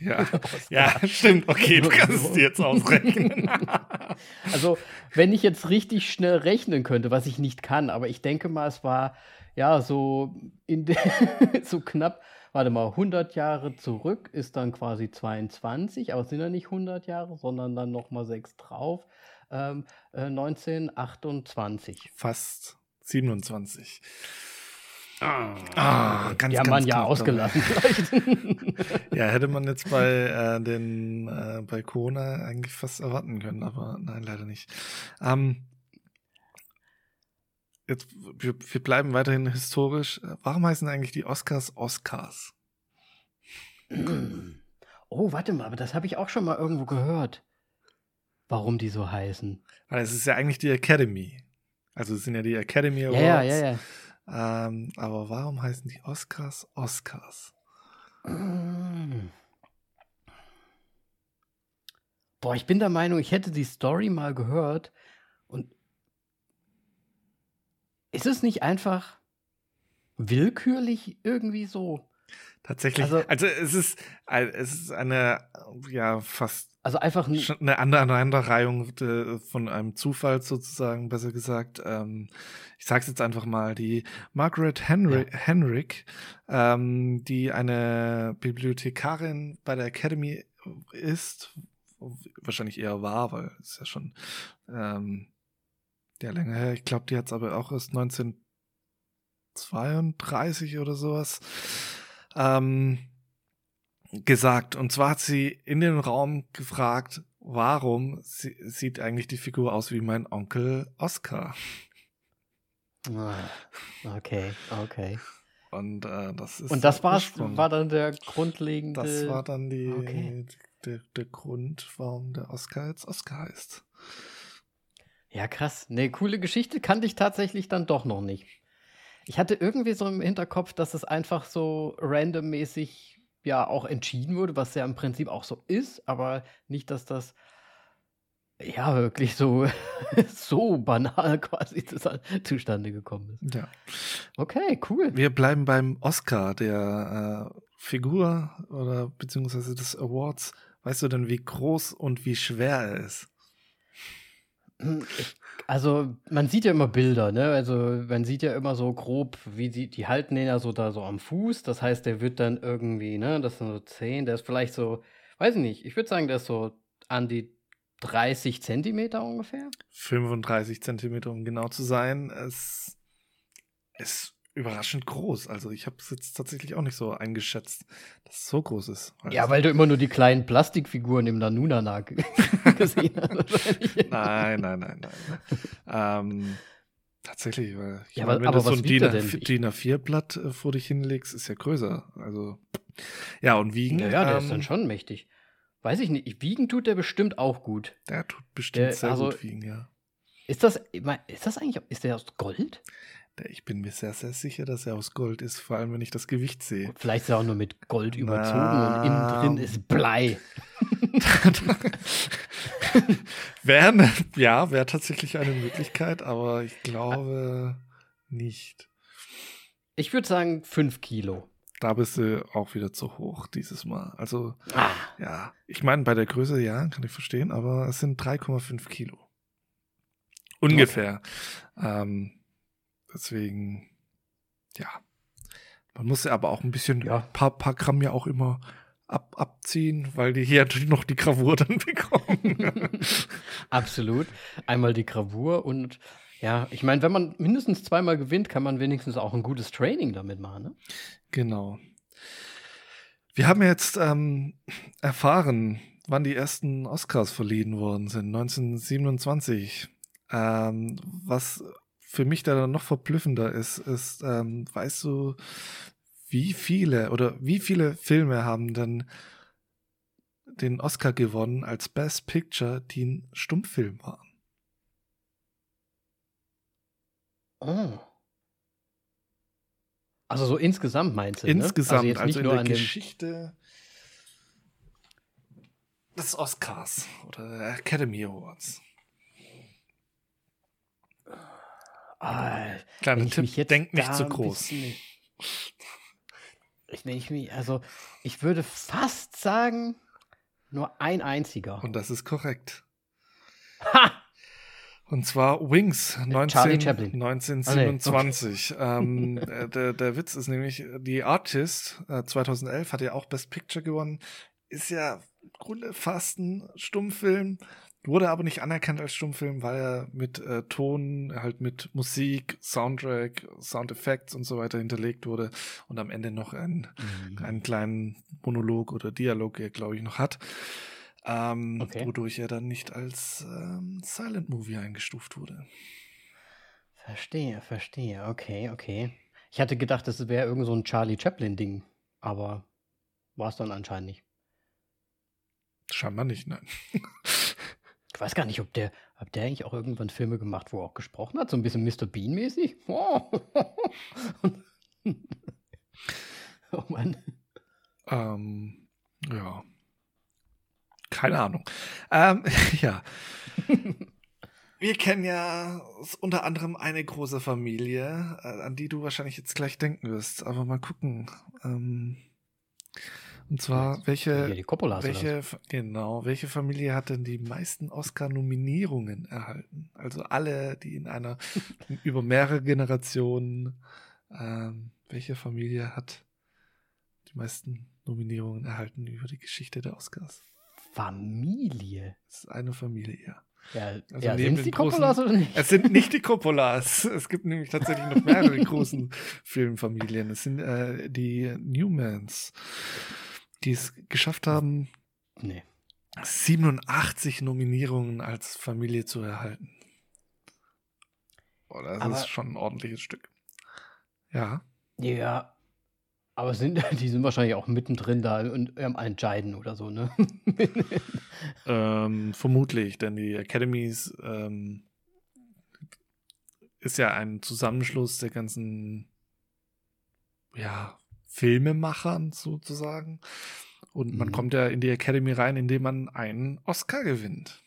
Ja, ja stimmt. Okay, du kannst es dir jetzt ausrechnen. Also, wenn ich jetzt richtig schnell rechnen könnte, was ich nicht kann, aber ich denke mal, es war ja so in so knapp, warte mal, 100 Jahre zurück ist dann quasi 22, aber es sind ja nicht 100 Jahre, sondern dann noch mal sechs drauf. Ähm, äh, 1928. Fast 27. Ah, Ah, ganz, Die haben man ja knapp ausgelassen vielleicht. Ja, hätte man jetzt bei äh, den äh, bei Corona eigentlich fast erwarten können, aber nein, leider nicht. Ähm, jetzt, wir, wir bleiben weiterhin historisch. Warum heißen eigentlich die Oscars Oscars? oh, warte mal, aber das habe ich auch schon mal irgendwo gehört. Warum die so heißen. Weil es ist ja eigentlich die Academy. Also es sind ja die Academy Awards. Ja, ja, ja, ja. Ähm, aber warum heißen die Oscars Oscars? Mm. Boah, ich bin der Meinung, ich hätte die Story mal gehört und ist es nicht einfach willkürlich irgendwie so? Tatsächlich. Also, Also- es ist äh, es ist eine ja fast Also einfach n- Schon eine andere Aneinanderreihung äh, von einem Zufall sozusagen, besser gesagt. Ähm, ich sage es jetzt einfach mal, die Margaret Henry, Henrik, ähm, die eine Bibliothekarin bei der Academy ist, wahrscheinlich eher war, weil es ja schon ähm, der länger her. Ich glaube, die hat es aber auch erst 1932 oder sowas. Ähm, gesagt. Und zwar hat sie in den Raum gefragt, warum sie, sieht eigentlich die Figur aus wie mein Onkel Oscar? Ah, Okay, okay. Und äh, das ist Und das war's, war dann der grundlegende. Das war dann die, Okay. der, der Grund, warum der Oscar jetzt Oscar heißt. Ja, krass. Nee, coole Geschichte kannte ich tatsächlich dann doch noch nicht. Ich hatte irgendwie so im Hinterkopf, dass es einfach so randommäßig ja auch entschieden wurde, was ja im Prinzip auch so ist, aber nicht, dass das ja, wirklich so, so banal quasi zustande gekommen ist. Ja. Okay, cool. Wir bleiben beim Oscar der äh, Figur oder beziehungsweise des Awards. Weißt du denn, wie groß und wie schwer er ist? Also, man sieht ja immer Bilder, ne? Also, man sieht ja immer so grob, wie die, die halten den ja so da so am Fuß. Das heißt, der wird dann irgendwie, ne? Das sind so 10, der ist vielleicht so, weiß ich nicht, ich würde sagen, der ist so an die 30 Zentimeter ungefähr. 35 Zentimeter, um genau zu sein. Es ist überraschend groß. Also ich habe es jetzt tatsächlich auch nicht so eingeschätzt, dass es so groß ist. Ja, weil du immer nur die kleinen Plastikfiguren im Nanunana gesehen hast. nein, nein, nein, nein. ähm, tatsächlich, weil ich ja, meine, wenn aber du so ein DIN A4-Blatt äh, vor dich hinlegst, ist ja größer. Also ja, und wiegen. Ja, ja der ähm, ist dann schon mächtig. Weiß ich nicht. Wiegen tut der bestimmt auch gut. Der tut bestimmt der, sehr also, gut wiegen, ja. Ist das, ist das eigentlich, ist der aus Gold? Ich bin mir sehr, sehr sicher, dass er aus Gold ist, vor allem wenn ich das Gewicht sehe. Vielleicht ist er auch nur mit Gold überzogen Na, und innen drin ist Blei. wäre, ne, ja, wäre tatsächlich eine Möglichkeit, aber ich glaube nicht. Ich würde sagen 5 Kilo. Da bist du auch wieder zu hoch dieses Mal. Also, ah. ja, ich meine, bei der Größe, ja, kann ich verstehen, aber es sind 3,5 Kilo. Ungefähr. Okay. Ähm, Deswegen, ja. Man muss ja aber auch ein bisschen, ja, paar, paar Gramm ja auch immer ab, abziehen, weil die hier natürlich noch die Gravur dann bekommen. Absolut. Einmal die Gravur und ja, ich meine, wenn man mindestens zweimal gewinnt, kann man wenigstens auch ein gutes Training damit machen. Ne? Genau. Wir haben jetzt ähm, erfahren, wann die ersten Oscars verliehen worden sind. 1927. Ähm, was für mich da noch verblüffender ist, ist, ähm, weißt du, wie viele oder wie viele Filme haben dann den Oscar gewonnen als Best Picture, die ein Stummfilm waren? Oh. Also so insgesamt meinst du? Ne? Insgesamt, ne? also, also in der Geschichte des Oscars oder der Academy Awards. Ah, Kleiner Tipp, denk nicht zu groß. ich nenne mich, also ich würde fast sagen, nur ein einziger. Und das ist korrekt. Ha! Und zwar Wings 19, 1927. Ah, nee. ähm, äh, der, der Witz ist nämlich, die Artist äh, 2011 hat ja auch Best Picture gewonnen. Ist ja im Grunde fast ein Stummfilm. Wurde aber nicht anerkannt als Stummfilm, weil er mit äh, Ton, halt mit Musik, Soundtrack, Soundeffekts und so weiter hinterlegt wurde und am Ende noch ein, mhm. einen kleinen Monolog oder Dialog, er glaube ich noch hat. Ähm, okay. Wodurch er dann nicht als ähm, Silent Movie eingestuft wurde. Verstehe, verstehe. Okay, okay. Ich hatte gedacht, das wäre irgend so ein Charlie Chaplin-Ding, aber war es dann anscheinend nicht. Scheinbar nicht, nein. Weiß gar nicht, ob der, ob der eigentlich auch irgendwann Filme gemacht, wo er auch gesprochen hat, so ein bisschen Mr. Bean-mäßig. Oh. oh Mann. Ähm, ja. Keine Ahnung. Ähm, ja. Wir kennen ja unter anderem eine große Familie, äh, an die du wahrscheinlich jetzt gleich denken wirst. Aber mal gucken. Ähm, und zwar, welche, ja, welche, genau, welche Familie hat denn die meisten Oscar-Nominierungen erhalten? Also alle, die in einer, über mehrere Generationen, ähm, welche Familie hat die meisten Nominierungen erhalten über die Geschichte der Oscars? Familie? Das ist eine Familie, ja. Ja, also ja sind es die Coppolas oder nicht? Es sind nicht die Coppolas. Es gibt nämlich tatsächlich noch mehrere großen Filmfamilien. Es sind äh, die Newmans die es geschafft haben, nee. 87 Nominierungen als Familie zu erhalten. Oh, das aber, ist schon ein ordentliches Stück. Ja. Ja. Aber sind, die sind wahrscheinlich auch mittendrin da und am Entscheiden oder so, ne? ähm, vermutlich, denn die Academies ähm, ist ja ein Zusammenschluss der ganzen ja, Filmemachern sozusagen. Und man mhm. kommt ja in die Academy rein, indem man einen Oscar gewinnt.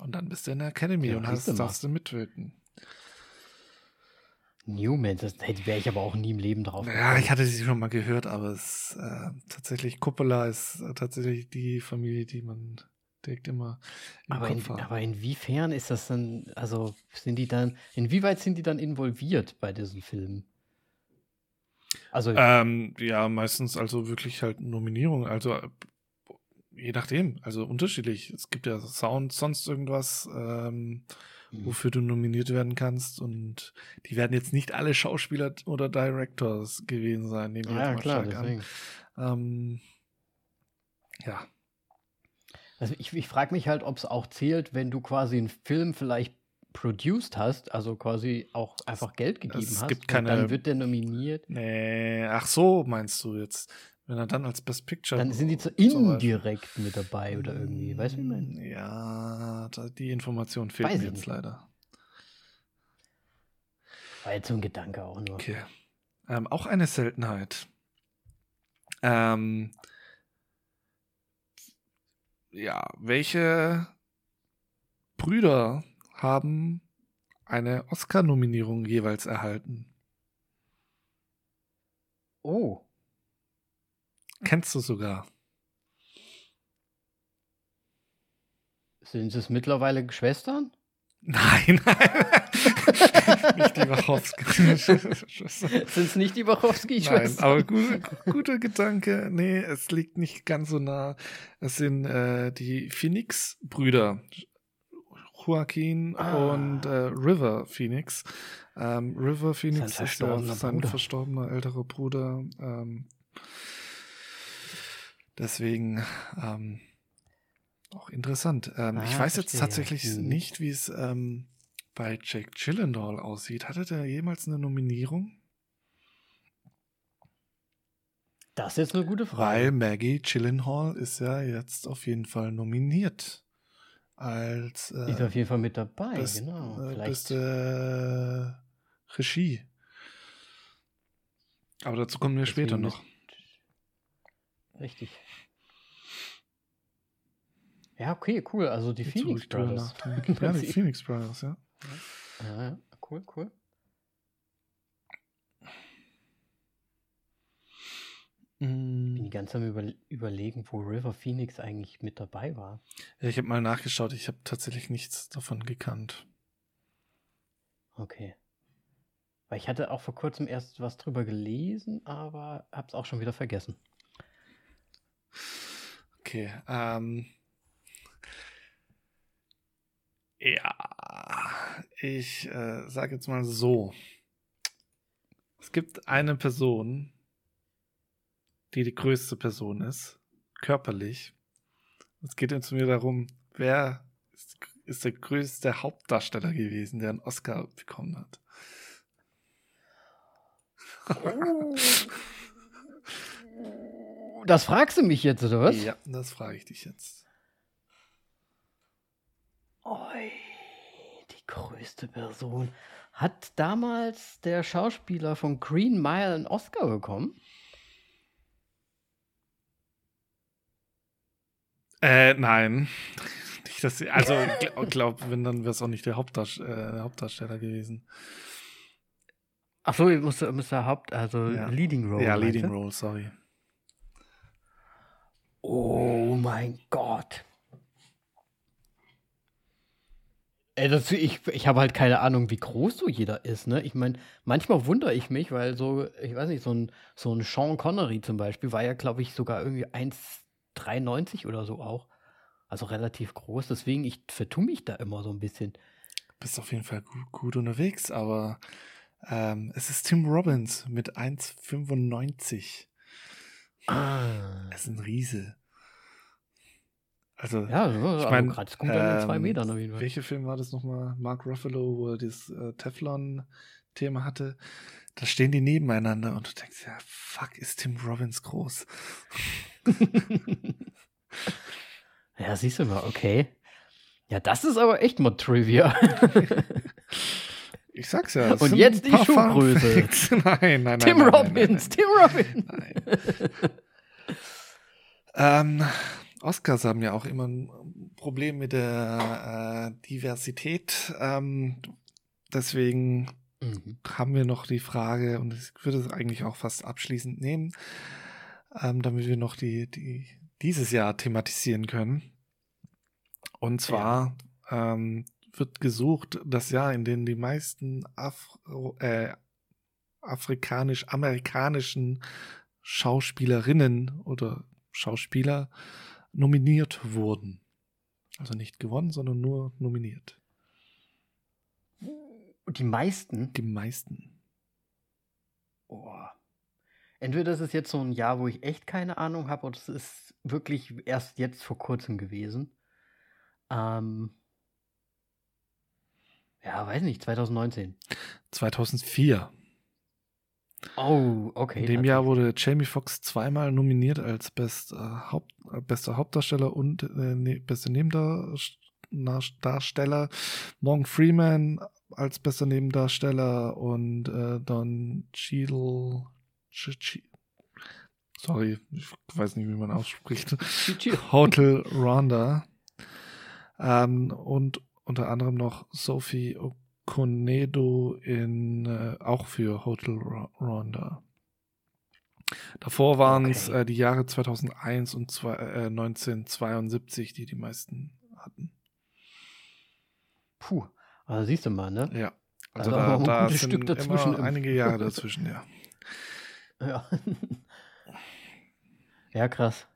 Und dann bist du in der Academy Ja, und hast, darfst du mitwirken. Newman, das wäre ich aber auch nie im Leben drauf. Ja, ich hatte sie schon mal gehört, aber es äh, tatsächlich Coppola ist äh, tatsächlich die Familie, die man direkt immer im aber, in, aber inwiefern ist das dann, also sind die dann, inwieweit sind die dann involviert bei diesen Filmen? Also, Ähm, ja, meistens also wirklich halt Nominierung, also je nachdem, also unterschiedlich. Es gibt ja Sound, sonst irgendwas, ähm, hm. wofür du nominiert werden kannst und die werden jetzt nicht alle Schauspieler oder Directors gewesen sein, nehme ich ja, jetzt mal klar, stark deswegen. an. Ähm, ja, Also ich, ich frage mich halt, ob es auch zählt, wenn du quasi einen Film vielleicht produced hast, also quasi auch einfach Geld gegeben es hast. gibt keine- dann wird der nominiert. nee, ach so meinst du jetzt, wenn er dann als Best Picture Dann sind die Beispiel- indirekt mit dabei oder irgendwie. Weißt du, wie ich meine? Ja, die Information fehlt Weiß mir jetzt nicht. leider. War jetzt so ein Gedanke auch nur. Okay. Ähm, auch eine Seltenheit. Ähm, ja, welche Brüder haben eine Oscar-Nominierung jeweils erhalten? Oh, Kennst du sogar? sind es mittlerweile Schwestern? Nein, nein. Nicht die Wachowski. sind es nicht die Nein, Wachowski-Schwestern? aber gut, guter Gedanke. Nee, es liegt nicht ganz so nah. Es sind äh, die Phoenix-Brüder. Joaquin Ah. und äh, River Phoenix. Ähm, River Phoenix ist ja sein Bruder. verstorbener älterer Bruder. Ähm, deswegen ähm, auch interessant. Ähm, ich Ah, weiß jetzt tatsächlich Hm. nicht, wie es ähm, bei Jake Gyllenhaal aussieht. Hatte der jemals eine Nominierung? Das ist jetzt eine gute Weil Frage. Maggie Gyllenhaal ist ja jetzt auf jeden Fall nominiert als Die ist äh, auf jeden Fall mit dabei, best- genau. äh, Vielleicht beste äh, Regie. Aber dazu kommen wir später deswegen noch. mit- Richtig. Ja, okay, cool. Also die Jetzt, Phoenix Brothers. Ja, die Phoenix Brothers, ja. Ja, ja, cool, cool. Bin die Mm, ganze Zeit am über überlegen, wo River Phoenix eigentlich mit dabei war. ich habe mal nachgeschaut, ich habe tatsächlich nichts davon gekannt. Okay. Weil ich hatte auch vor kurzem erst was drüber gelesen, aber hab's auch schon wieder vergessen. Okay, ähm. Ja, ich äh, sage jetzt mal so. Es gibt eine Person, die die größte Person ist, körperlich. Es geht jetzt mir darum, wer ist, ist der größte Hauptdarsteller gewesen, der einen Oscar bekommen hat. Das fragst du mich jetzt, oder was? Ja, das frage ich dich jetzt. Oi, die größte Person. Hat damals der Schauspieler von Green Mile einen Oscar bekommen? Äh, nein. Sie, also, ich glaube, wenn, dann wäre es auch nicht der, Hauptdarst äh, der Hauptdarsteller gewesen. Ach so, muss, muss der Haupt, also Ja. Leading Role. ja, Leading? Role, sorry. Oh mein Gott. Ey, das, ich ich habe halt keine Ahnung, wie groß so jeder ist, ne? Ich meine, manchmal wundere ich mich, weil so, ich weiß nicht, so ein, so ein Sean Connery zum Beispiel war ja, glaube ich, sogar irgendwie 1,93 oder so auch. Also relativ groß. Deswegen, ich vertue mich da immer so ein bisschen. Bist auf jeden Fall gut, gut unterwegs, aber ähm, es ist Tim Robbins mit 1,95. Ah. Er ist ein Riese. Also, Ja, so, ich also mein, gerade an den zwei ähm, Metern auf jeden Fall. welcher Film war das nochmal? Mark Ruffalo, wo er das äh, Teflon-Thema hatte. Da stehen die nebeneinander und du denkst, ja, fuck, ist Tim Robbins groß. Ja, siehst du mal, okay. Ja, das ist aber echt mal Trivia. Ich sag's ja. Und jetzt die Schuhgröße. Nein, nein, nein. Tim nein, nein, Robbins, Tim Robbins. Nein, nein. ähm, Oscars haben ja auch immer ein Problem mit der äh, Diversität. Ähm, deswegen Mhm. haben wir noch die Frage, und ich würde es eigentlich auch fast abschließend nehmen, ähm, damit wir noch die, die dieses Jahr thematisieren können. Und zwar ähm, wird gesucht das Jahr, in dem die meisten Afro, äh, afrikanisch-amerikanischen Schauspielerinnen oder Schauspieler nominiert wurden. Also nicht gewonnen, sondern nur nominiert. Die meisten. Die meisten. Oh. Entweder das ist jetzt so ein Jahr, wo ich echt keine Ahnung habe, oder es ist wirklich erst jetzt vor kurzem gewesen. Ähm, ja, weiß nicht, 2019. 2004. Oh, okay. In dem Jahr wurde Jamie Foxx zweimal nominiert als best, äh, Haupt, äh, bester Hauptdarsteller und äh, ne, bester Nebendarsteller. Morgan Freeman als bester Nebendarsteller und äh, Don Cheadle. Sorry, ich weiß nicht, wie man ausspricht. Hotel Rwanda. Ähm, und unter anderem noch Sophie Okonedo in äh, auch für Hotel Rwa- Rwanda. Davor waren es Okay. äh, die Jahre 2001 und zwei, äh, 1972, die die meisten hatten. Puh, also siehst du mal, ne? Ja. Also Also da, da sind Stück dazwischen immer im- einige Jahre dazwischen, ja. Ja. ja, krass.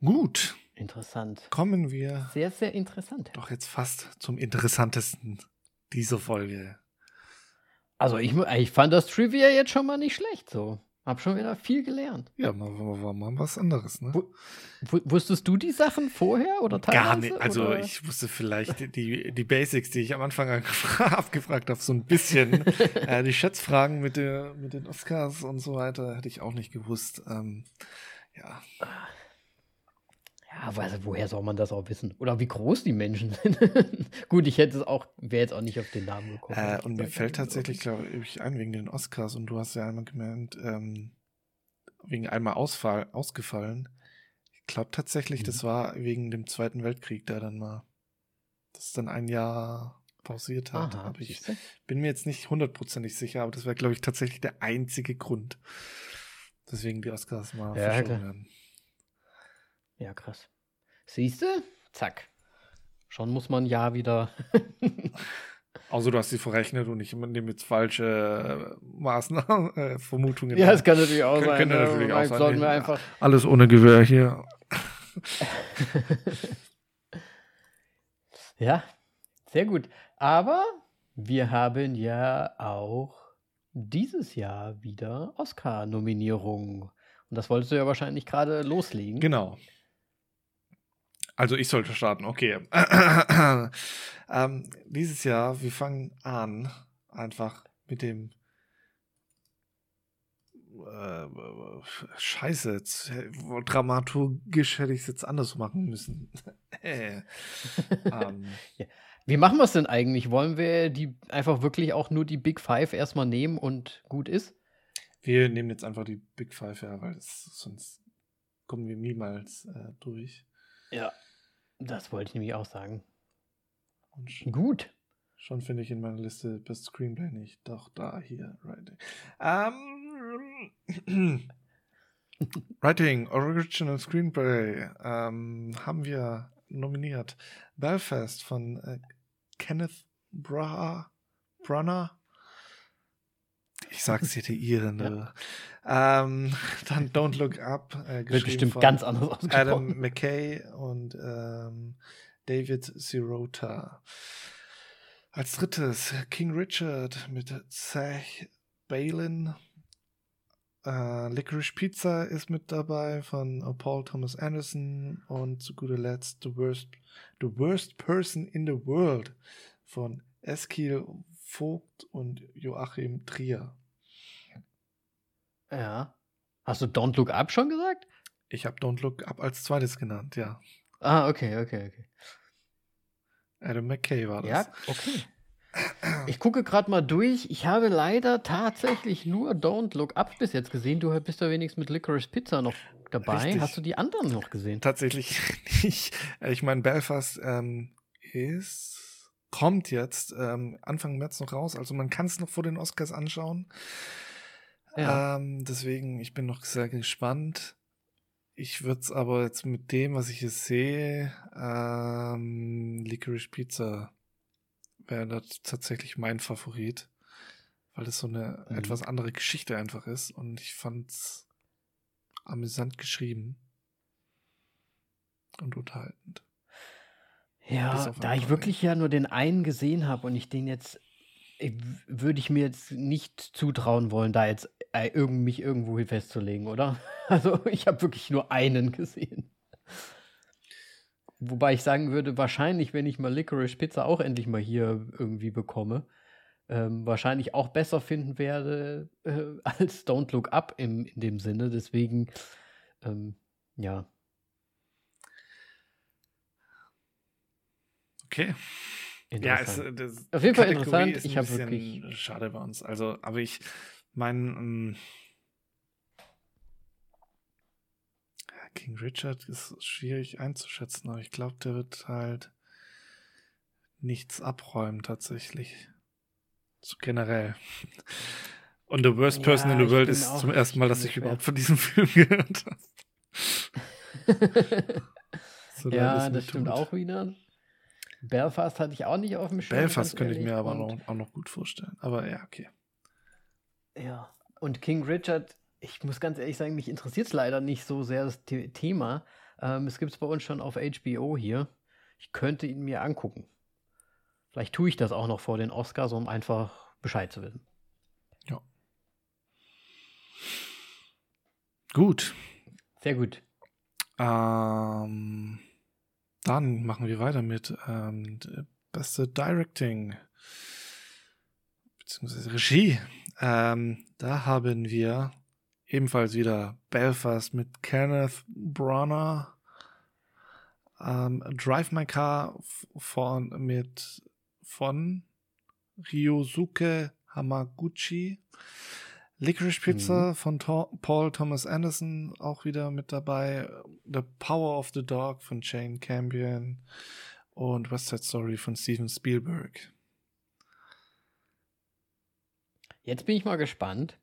Gut, Interessant. kommen wir Sehr, sehr interessant. doch jetzt fast zum interessantesten dieser Folge. Also ich, ich fand das Trivia jetzt schon mal nicht schlecht so. Hab schon wieder viel gelernt. Ja, mal, mal, mal, was anderes, ne? Wu- Wusstest du die Sachen vorher oder teilweise? Gar nicht. Also oder? ich wusste vielleicht die, die Basics, die ich am Anfang abgefragt habe, so ein bisschen. äh, die Schätzfragen mit, der, mit den Oscars und so weiter hätte ich auch nicht gewusst. Ähm, ja, Ja, also woher soll man das auch wissen? Oder wie groß die Menschen sind? Gut, ich hätte es auch, wäre jetzt auch nicht auf den Namen gekommen. äh, und mir weiß fällt tatsächlich, glaube ich, ein wegen den Oscars und du hast ja einmal gemeint, ähm, wegen einmal Ausfall, ausgefallen. Ich glaube tatsächlich, das Mhm. war wegen dem Zweiten Weltkrieg, der dann mal, das dann ein Jahr pausiert hat. Aha, Aber ich bin mir jetzt nicht hundertprozentig sicher, aber das wäre, glaube ich, tatsächlich der einzige Grund, weswegen die Oscars mal Ja, verschoben werden. Ja, krass. Siehste? Zack. Schon muss man ja wieder. Außer du hast sie verrechnet und ich nehme jetzt falsche äh, Maßnahmen, äh, Vermutungen. ja, es kann natürlich auch Kön- sein. könnte ne? natürlich auch sein, Sollten wir einfach. Alles ohne Gewehr hier. ja, sehr gut. Aber wir haben ja auch dieses Jahr wieder Oscar-Nominierungen. Und das wolltest du ja wahrscheinlich gerade loslegen. Genau. Also ich sollte starten, okay. ähm, dieses Jahr, wir fangen an, einfach mit dem äh, Scheiße, jetzt, dramaturgisch hätte ich es jetzt anders machen müssen. äh, ähm, Wie machen wir es denn eigentlich? Wollen wir die einfach wirklich auch nur die Big Five erstmal nehmen und gut ist? wir nehmen jetzt einfach die Big Five her, weil das, sonst kommen wir niemals äh, durch. Ja. Das wollte ich nämlich auch sagen. Und sch- Gut. Schon finde ich in meiner Liste Best Screenplay nicht. Doch, da, hier, Writing. Ähm, Writing, Original Screenplay ähm, haben wir nominiert. Belfast von äh, Kenneth Bra Branagh. Ich sag's dir, die Irene. ähm, dann Don't Look Up. Äh, Wird bestimmt ganz anders ausgesprochen. Adam McKay und ähm, David Sirota. Als drittes King Richard mit Zach Balin. Äh, Licorice Pizza ist mit dabei von äh, Paul Thomas Anderson und zu guter Letzt The Worst, the worst Person in the World von Eskil Vogt und Joachim Trier. Ja. Hast du Don't Look Up schon gesagt? Ich habe Don't Look Up als zweites genannt, ja. Ah, okay, okay, okay. Adam McKay war das. Ja, okay. Ich gucke gerade mal durch. Ich habe leider tatsächlich nur Don't Look Up bis jetzt gesehen. Du bist ja wenigstens mit Licorice Pizza noch dabei. Richtig. Hast du die anderen noch gesehen? Tatsächlich nicht. Äh, Ich meine, Belfast ähm, ist, kommt jetzt ähm, Anfang März noch raus. Also man kann es noch vor den Oscars anschauen. Ja. Ähm, deswegen, ich bin noch sehr gespannt. Ich würde es aber jetzt mit dem, was ich jetzt sehe, ähm, Licorice Pizza wäre das tatsächlich mein Favorit, weil es so eine Mhm. etwas andere Geschichte einfach ist und ich fand's amüsant geschrieben und unterhaltend. Ja, da ich wirklich ja nur den einen gesehen habe und ich den jetzt, würde ich mir jetzt nicht zutrauen wollen, da jetzt mich irgendwo hin festzulegen, oder? Also ich habe wirklich nur einen gesehen. Wobei ich sagen würde, wahrscheinlich, wenn ich mal Licorice Pizza auch endlich mal hier irgendwie bekomme, ähm, wahrscheinlich auch besser finden werde äh, als Don't Look Up im, in dem Sinne. Deswegen, ähm, ja. Okay. Ja, es, äh, das Auf jeden Fall Kategorie interessant. Ich habe wirklich- schade bei uns. Also, aber ich mein ähm, King Richard ist schwierig einzuschätzen, aber ich glaube, der wird halt nichts abräumen tatsächlich. So generell. Und The Worst Person Ja, in the World ist zum ersten Mal, dass ich überhaupt von diesem Film gehört habe. So ja, das stimmt tut. auch wieder. Belfast hatte ich auch nicht auf dem Schirm. Belfast könnte ich mir aber noch, auch noch gut vorstellen. Aber ja, okay. Ja. Und King Richard, ich muss ganz ehrlich sagen, mich interessiert es leider nicht so sehr das The Thema. Ähm, es gibt es bei uns schon auf HBO hier. Ich könnte ihn mir angucken. Vielleicht tue ich das auch noch vor den Oscars, um einfach Bescheid zu wissen. Gut. Sehr gut. Ähm, dann machen wir weiter mit ähm, beste Directing beziehungsweise Regie. Ähm, da haben wir ebenfalls wieder Belfast mit Kenneth Branagh. Ähm, Drive My Car von mit von Ryosuke Hamaguchi. Licorice Pizza von Tor- Paul Thomas Anderson auch wieder mit dabei. The Power of the Dog von Jane Campion und West Side Story von Steven Spielberg. Jetzt bin ich mal gespannt.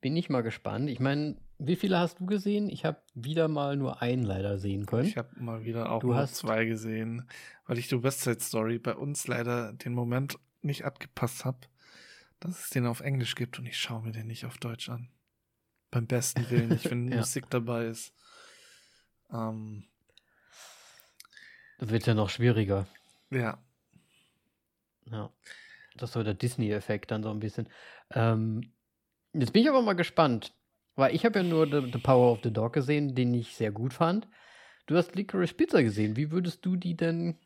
Bin ich mal gespannt. Ich meine, wie viele hast du gesehen? Ich habe wieder mal nur einen leider sehen können. Ich habe mal wieder auch Du nur hast- zwei gesehen, weil ich die West Side Story bei uns leider den Moment nicht abgepasst habe, dass es den auf Englisch gibt und ich schaue mir den nicht auf Deutsch an. Beim besten Willen, ich wenn Ja. Musik dabei ist. Ähm, Das wird ja noch schwieriger. ja, Ja. Das ist so der Disney-Effekt dann so ein bisschen. Ähm, jetzt bin ich aber mal gespannt, weil ich habe ja nur the, the Power of the Dog gesehen, den ich sehr gut fand. Du hast Licorice Pizza gesehen. Wie würdest du die denn,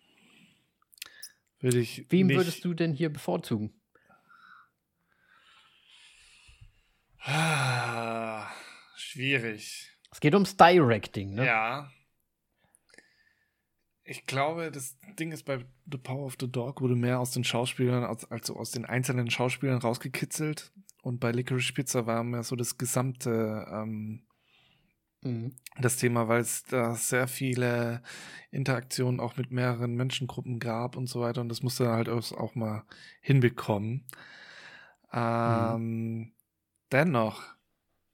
würde ich wem nicht, würdest du denn hier bevorzugen? Ah, schwierig. Es geht ums Directing, ne? Ja. Ich glaube, das Ding ist bei The Power of the Dog wurde mehr aus den Schauspielern, als, also aus den einzelnen Schauspielern rausgekitzelt. Und bei Licorice Pizza war mehr so das gesamte ähm, Mhm. das Thema, weil es da sehr viele Interaktionen auch mit mehreren Menschengruppen gab und so weiter. Und das musste er halt auch auch mal hinbekommen. Ähm, Dennoch,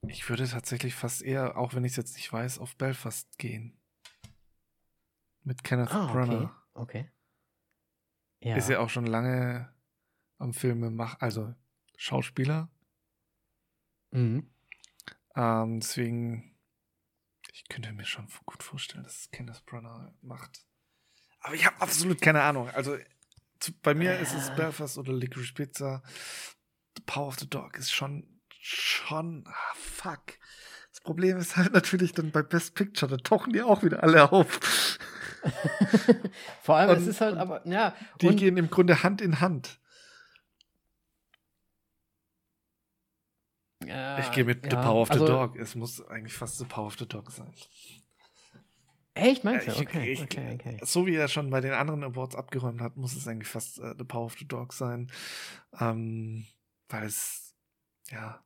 ich würde tatsächlich fast eher, auch wenn ich es jetzt nicht weiß, auf Belfast gehen. Mit Kenneth Ah, okay. Branagh. Okay. Ja. Ist ja auch schon lange am Filme mach, also Schauspieler. Mhm. Ähm, deswegen, ich könnte mir schon gut vorstellen, dass es Kenneth Branagh macht. Aber ich habe absolut keine Ahnung. Also zu, bei mir ist es Äh. Belfast oder Licorice Pizza. The Power of the Dog ist schon, schon, ah, fuck. Das Problem ist halt natürlich dann bei Best Picture, da tauchen die auch wieder alle auf. Vor allem, es Und- ist halt aber, ja. Die gehen im Grunde Hand in Hand. ja, ich gehe mit The ja, Power of also, the Dog. Es muss eigentlich fast The Power of the Dog sein. Echt, meinst du? Ich- Okay, ich- okay, okay. So wie er schon bei den anderen Awards abgeräumt hat, muss es eigentlich fast äh, The Power of the Dog sein. Ähm, weil es, ja,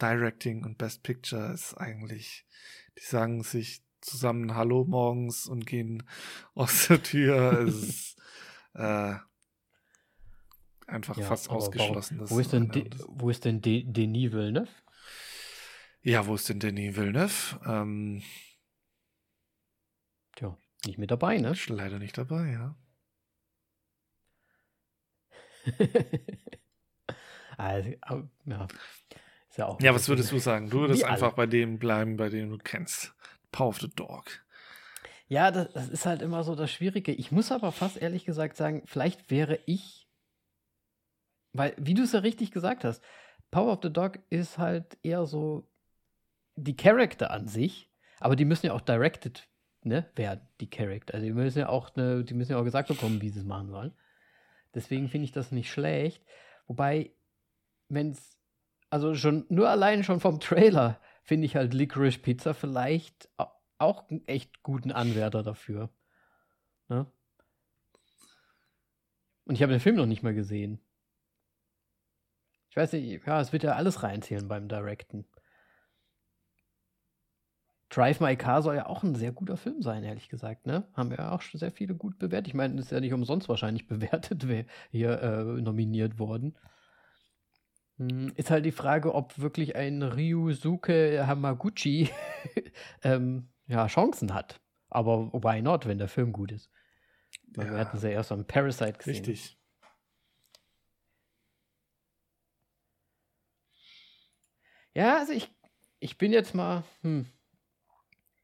Directing und Best Picture ist eigentlich, die sagen sich zusammen Hallo morgens und gehen aus der Tür. es ist äh, einfach Ja, fast ausgeschlossen. Warum, wo, ist denn De, wo ist denn De, Denis Villeneuve? ja, wo ist denn Denis Villeneuve? Ähm, Tja, nicht mit dabei, ne? leider nicht dabei, ja. also, ja. Ist ja, auch Ja, was würdest du sagen? Du würdest einfach bei dem bleiben, bei dem du kennst. Power of the Dog. Ja, das, das ist halt immer so das Schwierige. Ich muss aber fast ehrlich gesagt sagen, vielleicht wäre ich, weil, wie du es ja richtig gesagt hast, Power of the Dog ist halt eher so die Charakter an sich, aber die müssen ja auch directed ne, werden, die Charakter. Also die müssen ja auch, ne, die müssen ja auch gesagt bekommen, wie sie es machen sollen. Deswegen finde ich das nicht schlecht. Wobei, wenn es, also schon nur allein schon vom Trailer finde ich halt Licorice Pizza vielleicht au- auch einen echt guten Anwärter dafür. Ne? Und ich habe den Film noch nicht mal gesehen. Ich weiß nicht, ja, es wird ja alles reinzählen beim Directen. Drive My Car soll ja auch ein sehr guter Film sein, ehrlich gesagt, ne? Haben ja auch schon sehr viele gut bewertet. Ich meine, ist ja nicht umsonst wahrscheinlich bewertet, wer hier äh, nominiert worden. Hm, Ist halt die Frage, ob wirklich ein Ryusuke Hamaguchi ähm, ja, Chancen hat. Aber why not, wenn der Film gut ist? Weil Wir Ja. hatten es ja erst am Parasite gesehen. Richtig. Ja, also ich, ich bin jetzt mal, hm.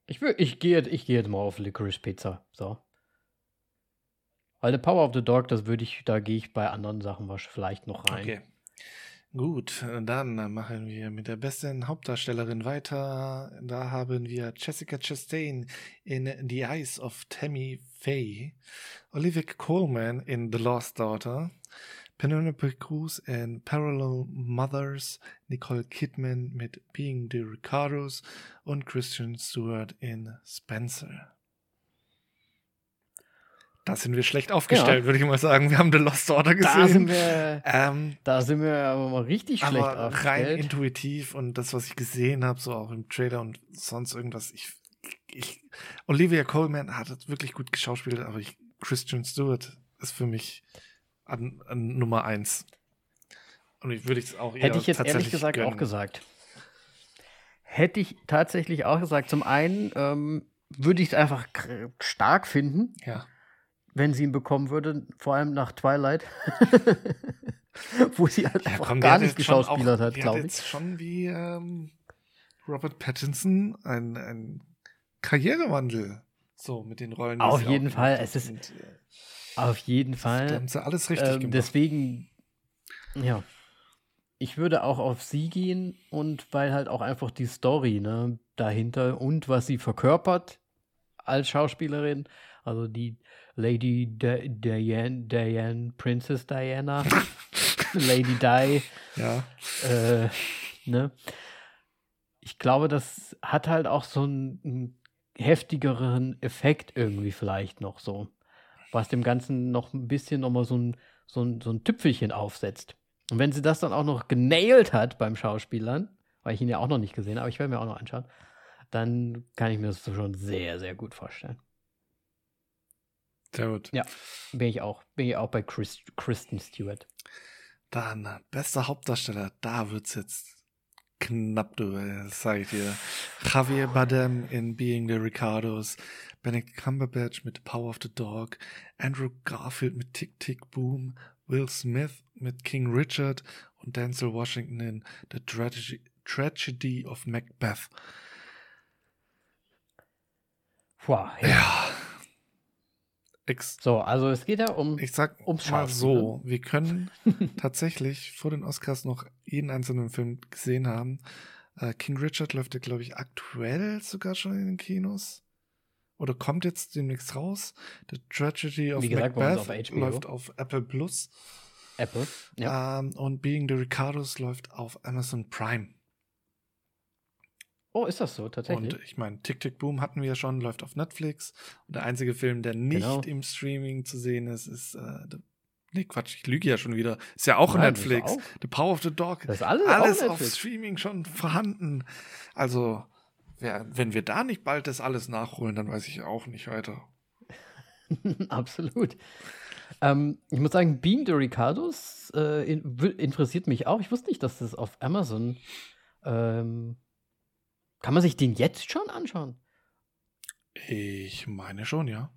Ich, will, ich gehe ich geh jetzt mal auf Licorice Pizza. So. Weil The Power of the Dog, das würde ich, da gehe ich bei anderen Sachen wahrscheinlich vielleicht noch rein. Okay. Gut, dann machen wir mit der besten Hauptdarstellerin weiter. Da haben wir Jessica Chastain in The Eyes of Tammy Faye, Olivia Colman in The Lost Daughter, Penelope Cruz in Parallel Mothers, Nicole Kidman mit Being the Ricardos und Christian Stewart in Spencer. Da sind wir schlecht aufgestellt, würde ich mal sagen. Wir haben The Lost Daughter gesehen. Da sind wir, ähm, da sind wir aber mal richtig schlecht aber rein aufgestellt. intuitiv und das, was ich gesehen habe, so auch im Trailer und sonst irgendwas, ich, ich Olivia Coleman hat es wirklich gut geschauspielt, aber ich, Christian Stewart ist für mich an, an Nummer eins. Und ich würde es auch eher Hätte ich jetzt ehrlich gesagt auch gönnen. gesagt. Hätte ich tatsächlich auch gesagt. Zum einen ähm, würde ich es einfach stark finden, Ja. Wenn sie ihn bekommen würde, vor allem nach Twilight. Wo sie halt ja einfach komm, gar nicht geschauspielert hat, glaube ich. jetzt schon wie ähm, Robert Pattinson ein, ein Karrierewandel. So, mit den Rollen. die Auf jeden Fall, es ist- Und, äh, Auf jeden Da Fall. haben sie alles richtig Ähm, gemacht. deswegen, ja. Ich würde auch auf sie gehen und weil halt auch einfach die Story ne, dahinter und was sie verkörpert als Schauspielerin, also die Lady Di- Diane, Diane, Princess Diana, Lady Di, ja. äh, ne? Ich glaube, das hat halt auch so einen, einen heftigeren Effekt irgendwie vielleicht noch so. Was dem Ganzen noch ein bisschen nochmal so ein, so, ein, so ein Tüpfelchen aufsetzt. Und wenn sie das dann auch noch genailt hat beim Schauspielern, weil ich ihn ja auch noch nicht gesehen habe, aber ich werde mir auch noch anschauen, dann kann ich mir das schon sehr, sehr gut vorstellen. Sehr gut. Ja. Bin ich auch. Bin ich auch bei Chris, Kristen Stewart. Dann, äh, bester Hauptdarsteller, da wird's jetzt knapp, du, ey, das sag ich dir. Javier Bardem in Being the Ricardos, Benedict Cumberbatch mit Power of the Dog, Andrew Garfield mit Tick Tick Boom, Will Smith mit King Richard und Denzel Washington in The Tragedy, Tragedy of Macbeth. Boah, ja. Ja. Ex So, also es geht ja um. Ich sag Ums mal so, wir können tatsächlich vor den Oscars noch jeden einzelnen Film gesehen haben. Äh, King Richard läuft ja, glaube ich, aktuell sogar schon in den Kinos. Oder kommt jetzt demnächst raus. The Tragedy of Wie gesagt, Macbeth auf HBO. läuft auf Apple Plus. Apple. Ja. Ähm, und Being the Ricardos läuft auf Amazon Prime. Oh, ist das so, tatsächlich? Und ich meine, Tick Tick Boom hatten wir ja schon, läuft auf Netflix. Und der einzige Film, der nicht Genau. im Streaming zu sehen ist, ist äh, The Nee, Quatsch, ich lüge ja schon wieder. Ist ja auch Nein, Netflix. auch- The Power of the Dog. Das ist alles, alles auf. Streaming schon vorhanden. Also, wer, wenn wir da nicht bald das alles nachholen, dann weiß ich auch nicht weiter. Absolut. Ähm, ich muss sagen, Being the Ricardos äh, in, interessiert mich auch. Ich wusste nicht, dass das auf Amazon. Ähm, kann man sich den jetzt schon anschauen? Ich meine schon, ja.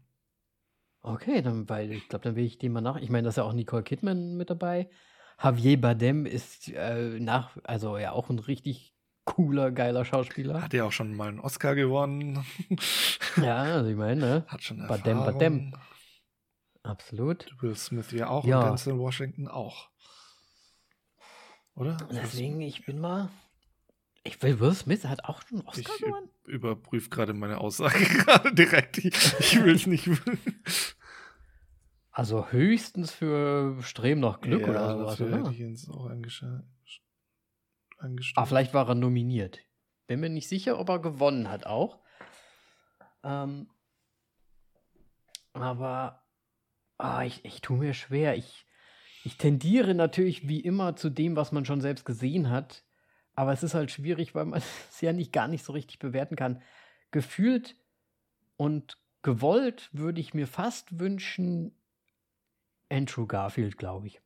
Okay, dann, weil ich glaube, dann will ich den mal nach. Ich meine, da ist ja auch Nicole Kidman mit dabei. Javier Bardem ist äh, nach, also ja auch ein richtig cooler, geiler Schauspieler. Hat ja auch schon mal einen Oscar gewonnen. Ja, also ich meine, ne? Hat schon Badem, Erfahrung. Badem. Absolut. Will Smith ja auch Ja. und Denzel Washington auch. Oder? Deswegen, ich bin mal. Ich will, Will Smith hat auch schon einen Oscar Ich gewonnen. überprüfe gerade meine Aussage gerade direkt. Ich, ich will es nicht. Also höchstens für Streben nach Glück ja, oder sowas, dafür hätte oder? ich jetzt auch angeschaut. Ah, vielleicht war er nominiert. Bin mir nicht sicher, ob er gewonnen hat auch. Ähm, aber ah, ich, ich tue mir schwer. Ich, ich tendiere natürlich wie immer zu dem, was man schon selbst gesehen hat. Aber es ist halt schwierig, weil man es ja nicht gar nicht so richtig bewerten kann. Gefühlt und gewollt würde ich mir fast wünschen, Andrew Garfield, glaube ich.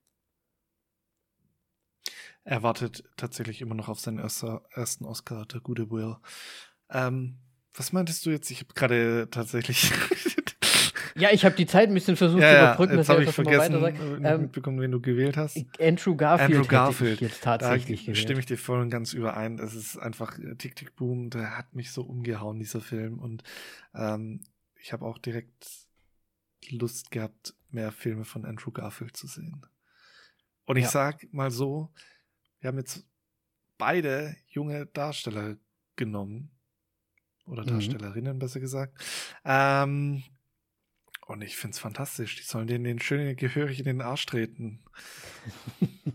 Er wartet tatsächlich immer noch auf seinen erster, ersten Oscar, der gute Will. Ähm, was meintest du jetzt? Ich habe gerade tatsächlich. Ja, ich habe die Zeit ein bisschen versucht ja, zu überbrücken, jetzt dass habe ich ich vergessen, äh, Ähm, mitbekommen, wen du gewählt hast. Andrew Garfield, Andrew Garfield. hätte ich jetzt Da tatsächlich gewählt. stimme ich dir voll und ganz überein. Es ist einfach äh, Tick Tick Boom, der hat mich so umgehauen, dieser Film. Und ähm, ich habe auch direkt Lust gehabt, mehr Filme von Andrew Garfield zu sehen. Und ich Ja. sag mal so, wir haben jetzt beide junge Darsteller genommen. Oder Mhm. Darstellerinnen, besser gesagt. Ähm, und ich find's fantastisch. Die sollen denen den schönen gehörig in den Arsch treten.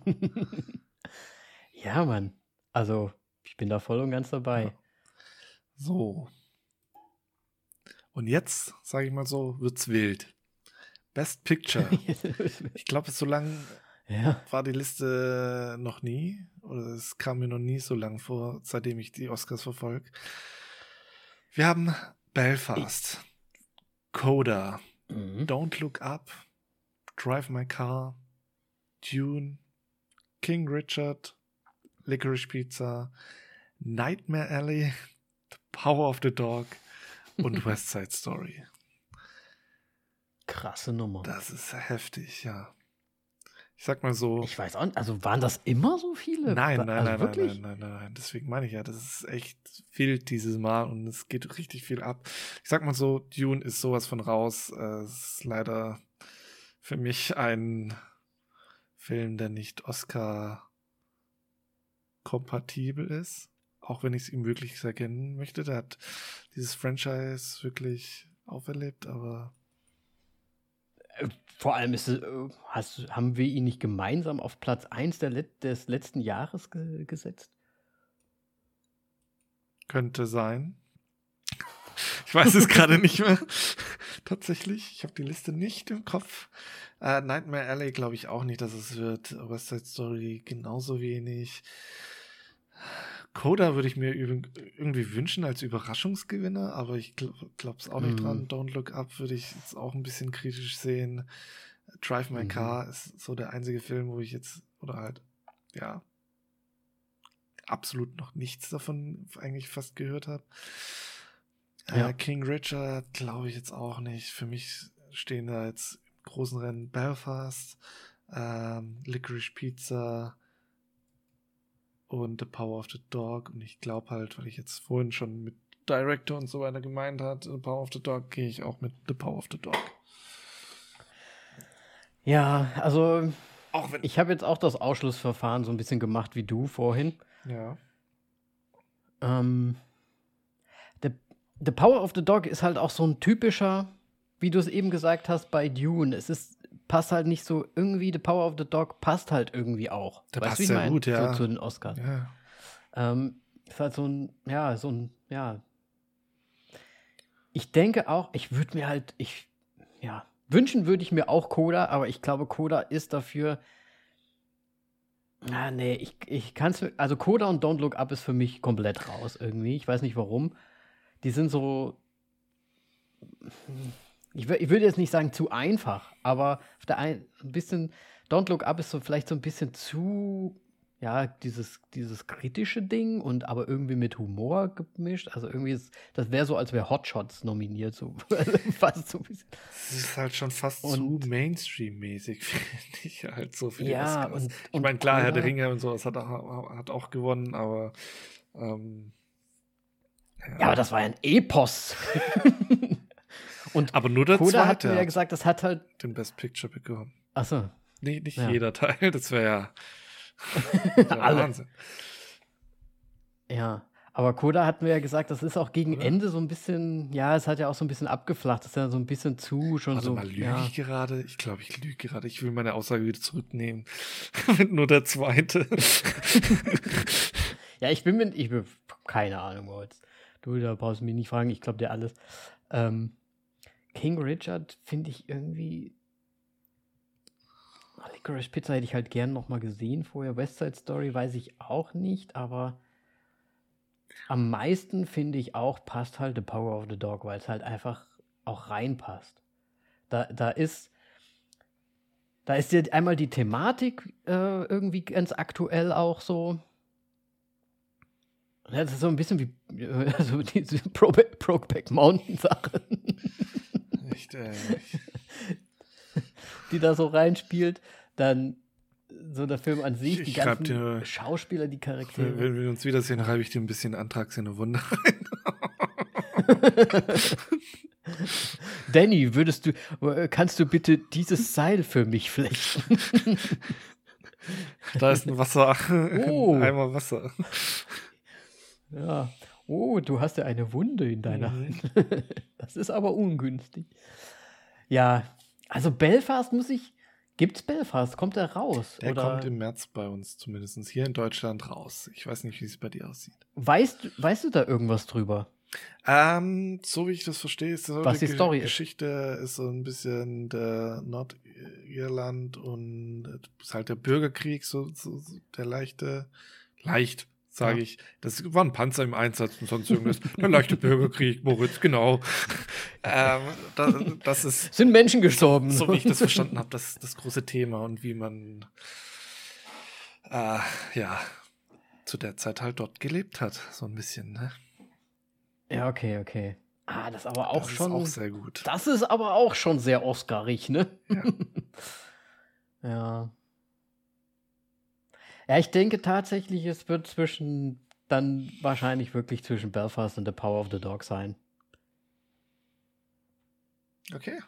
ja, Mann. Also, ich bin da voll und ganz dabei. So. Und jetzt, sage ich mal so, wird's wild. Best Picture. Ich glaube, so lang ja. war die Liste noch nie. Oder es kam mir noch nie so lang vor, seitdem ich die Oscars verfolge. Wir haben Belfast, Coda, Mhm. Don't Look Up, Drive My Car, Dune, King Richard, Licorice Pizza, Nightmare Alley, The Power of the Dog und West Side Story. Krasse Nummer. Das ist heftig, ja. Ich sag mal so. Ich weiß auch nicht, also waren das immer so viele? Nein, nein, also nein, nein, wirklich? nein, nein, nein, nein. Deswegen meine ich ja, das ist echt wild dieses Mal und es geht richtig viel ab. Ich sag mal so, Dune ist sowas von raus. Äh, Es ist leider für mich ein Film, der nicht Oscar kompatibel ist. Auch wenn ich es ihm wirklich sehr kennen möchte. Der hat dieses Franchise wirklich auferlebt, aber Vor allem ist äh, hast, haben wir ihn nicht gemeinsam auf Platz 1 der Let des letzten Jahres ge gesetzt? Könnte sein. Ich weiß es gerade nicht mehr. Tatsächlich. Ich habe die Liste nicht im Kopf. Äh, Nightmare Alley glaube ich auch nicht, dass es wird. West Side Story genauso wenig. Coda würde ich mir irgendwie wünschen als Überraschungsgewinner, aber ich glaube es auch nicht Mhm. dran. Don't Look Up würde ich jetzt auch ein bisschen kritisch sehen. Drive My Mhm. Car ist so der einzige Film, wo ich jetzt, oder halt, ja, absolut noch nichts davon eigentlich fast gehört habe. Ja. Äh, King Richard glaube ich jetzt auch nicht. Für mich stehen da jetzt im großen Rennen Belfast, ähm, Licorice Pizza und The Power of the Dog. Und ich glaube halt, weil ich jetzt vorhin schon mit Director und so weiter gemeint hat, The Power of the Dog, gehe ich auch mit The Power of the Dog. Ja, also Auch wenn. ich habe jetzt auch das Ausschlussverfahren so ein bisschen gemacht wie du vorhin. ja. Ähm, the, the Power of the Dog ist halt auch so ein typischer, wie du es eben gesagt hast, bei Dune. Es ist, passt halt nicht so irgendwie, The Power of the Dog passt halt irgendwie auch. Der Weißt passt sehr mein? gut, ja. So, zu den Oscars. Ja. Ähm, ist halt so ein, ja, so ein, ja. Ich denke auch, ich würde mir halt, ich, ja, wünschen würde ich mir auch Coda, aber ich glaube, Coda ist dafür. Ah, nee, ich, ich kann es. Also, Coda und Don't Look Up ist für mich komplett raus irgendwie. Ich weiß nicht warum. Die sind so. Ich, ich würde jetzt nicht sagen zu einfach, aber auf der einen ein bisschen. Don't Look Up ist so vielleicht so ein bisschen zu ja, dieses, dieses kritische Ding und aber irgendwie mit Humor gemischt. Also irgendwie ist, das wäre so, als wäre Hotshots nominiert, so fast so ein bisschen. Das ist halt schon fast und, zu Mainstream-mäßig, finde ich halt so für ja, und, Ich meine, klar, Herr der Ringe und sowas hat, hat auch gewonnen, aber ähm, ja. ja. aber das war ja ein Epos. und aber nur der Koda hat mir ja gesagt, das hat halt den Best Picture bekommen. Achso. Nee, nicht ja. jeder Teil, das wäre ja Alle. Wahnsinn. Ja, aber Koda hatten wir ja gesagt, das ist auch gegen Oder? Ende so ein bisschen, ja, es hat ja auch so ein bisschen abgeflacht, das ist ja so ein bisschen zu schon Warte so. mal, lüge ja. ich gerade? Ich glaube, ich lüge gerade. Ich will meine Aussage wieder zurücknehmen. Nur der zweite. ja, ich bin mir, ich bin, keine Ahnung, Moritz. Du, da brauchst du mich nicht fragen, ich glaube dir alles. Ähm, King Richard finde ich irgendwie Licorice Pizza hätte ich halt gern noch mal gesehen vorher. West Side Story weiß ich auch nicht, aber am meisten finde ich auch, passt halt The Power of the Dog, weil es halt einfach auch reinpasst. Da, da ist, da ist ja einmal die Thematik äh, irgendwie ganz aktuell auch so. Das ist so ein bisschen wie äh, so diese Brokeback Mountain Sache. Echt, äh. die da so reinspielt dann so der Film an sich, die ganzen dir, Schauspieler, die Charaktere. Wenn wir uns wiedersehen, reibe ich dir ein bisschen Antrags in eine Wunde rein. Danny, würdest du, kannst du bitte dieses Seil für mich flechten? da ist ein Wasser, oh. ein Eimer Wasser. Ja. Oh, du hast ja eine Wunde in deiner mhm. Hand. Das ist aber ungünstig. Ja, also Belfast muss ich, Gibt's Belfast? Kommt er raus? Der oder? kommt im März bei uns zumindest hier in Deutschland raus. Ich weiß nicht, wie es bei dir aussieht. Weißt, weißt du da irgendwas drüber? Ähm, so wie ich das verstehe, ist so Was die Story Geschichte ist. so ein bisschen der Nordirland und ist halt der Bürgerkrieg, so, so der leichte, leicht sage ja. ich. Das war ein Panzer im Einsatz und sonst irgendwas. Der leichte Bürgerkrieg, Moritz, genau. ähm, das, das, ist. Sind Menschen gestorben. So, wie ich das verstanden habe, das das große Thema und wie man äh, ja zu der Zeit halt dort gelebt hat, so ein bisschen, ne? Ja, okay, okay. Ah, das aber auch das schon. Das ist auch sehr gut. Das ist aber auch schon sehr Oscarig, ne? Ja. ja. Ja, ich denke tatsächlich, es wird zwischen, dann wahrscheinlich wirklich zwischen Belfast und The Power of the Dog sein. Okay.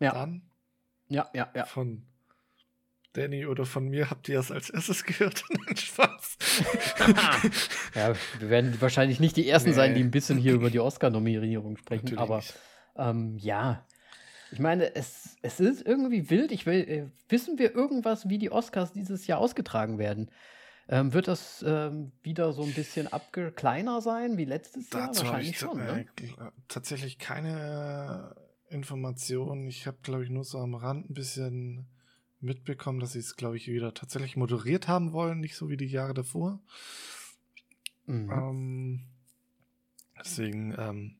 Ja. Dann ja, ja, ja. Von Danny oder von mir habt ihr es als erstes gehört. Spaß. ja, wir werden wahrscheinlich nicht die Ersten nee. sein, die ein bisschen hier über die Oscar-Nominierung sprechen, Natürlich aber ähm, ja, ich meine, es, es ist irgendwie wild. Ich will, äh, wissen wir irgendwas, wie die Oscars dieses Jahr ausgetragen werden? Ähm, wird das ähm, wieder so ein bisschen kleiner sein wie letztes Dazu Jahr? Wahrscheinlich schon. Ne? Äh, tatsächlich keine Informationen. Ich habe, glaube ich, nur so am Rand ein bisschen mitbekommen, dass sie es, glaube ich, wieder tatsächlich moderiert haben wollen, nicht so wie die Jahre davor. Mhm. Ähm, deswegen ähm,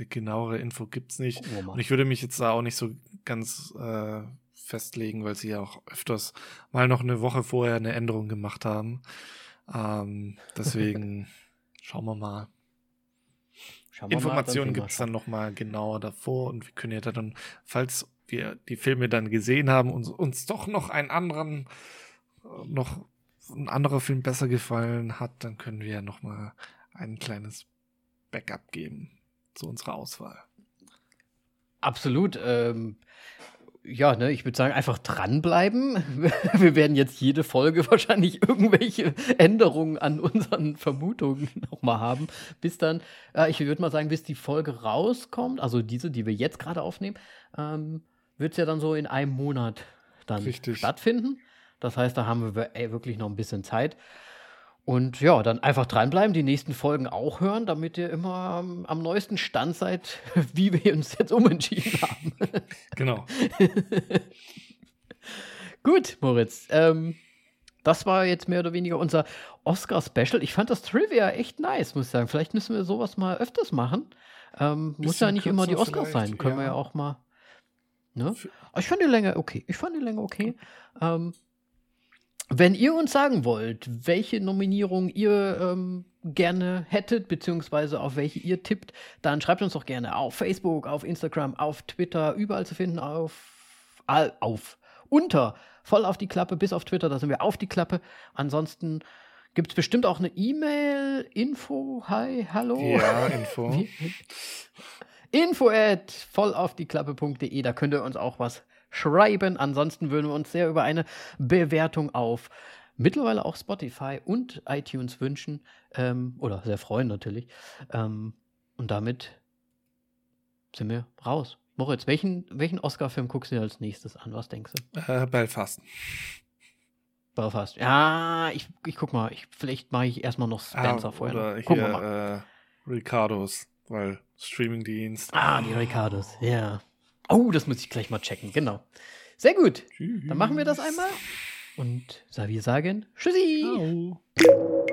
eine genauere Info gibt es nicht. Oh, und ich würde mich jetzt da auch nicht so ganz äh, festlegen, weil sie ja auch öfters mal noch eine Woche vorher eine Änderung gemacht haben. Ähm, deswegen schauen wir mal. Schauen Informationen gibt es dann noch mal genauer davor und wir können ja dann, falls wir die Filme dann gesehen haben und uns doch noch einen anderen, noch ein anderer Film besser gefallen hat, dann können wir ja noch mal ein kleines Backup geben zu unserer Auswahl. Absolut. Ähm, ja, ne, ich würde sagen, einfach dranbleiben. Wir werden jetzt jede Folge wahrscheinlich irgendwelche Änderungen an unseren Vermutungen nochmal haben. Bis dann, äh, ich würde mal sagen, bis die Folge rauskommt, also diese, die wir jetzt gerade aufnehmen, ähm, wird es ja dann so in einem Monat dann Richtig. stattfinden. Das heißt, da haben wir ey, wirklich noch ein bisschen Zeit. Und ja, dann einfach dranbleiben, die nächsten Folgen auch hören, damit ihr immer am, am neuesten Stand seid, wie wir uns jetzt umentschieden haben. Genau. Gut, Moritz. Ähm, das war jetzt mehr oder weniger unser Oscar-Special. Ich fand das Trivia echt nice, muss ich sagen. Vielleicht müssen wir sowas mal öfters machen. Ähm, muss ja nicht immer die Oscars sein. Können ja. wir ja auch mal. Ne? Ich fand die Länge okay. Ich fand die Länge okay. Ähm, wenn ihr uns sagen wollt, welche Nominierung ihr ähm, gerne hättet, beziehungsweise auf welche ihr tippt, dann schreibt uns doch gerne auf Facebook, auf Instagram, auf Twitter, überall zu finden, auf, auf, unter, voll auf die Klappe, bis auf Twitter, da sind wir auf die Klappe. Ansonsten gibt es bestimmt auch eine E-Mail, Info, hi, hallo. Ja, Info. info at vollaufdieklappe.de, da könnt ihr uns auch was schreiben. Ansonsten würden wir uns sehr über eine Bewertung auf mittlerweile auch Spotify und iTunes wünschen ähm, oder sehr freuen natürlich. Ähm, und damit sind wir raus. Moritz, welchen, welchen Oscar-Film guckst du dir als nächstes an? Was denkst du? Äh, Belfast. Belfast. Ja, ich, ich guck mal. Ich, vielleicht mache ich erstmal noch Spencer ah, vorher. Oder hier, mal. Äh, Ricardos, weil Streamingdienst. Ah, die Ricardos, ja. Oh, das muss ich gleich mal checken, genau. Sehr gut. Tschüss. Dann machen wir das einmal. Und wir sagen Tschüssi. Ciao.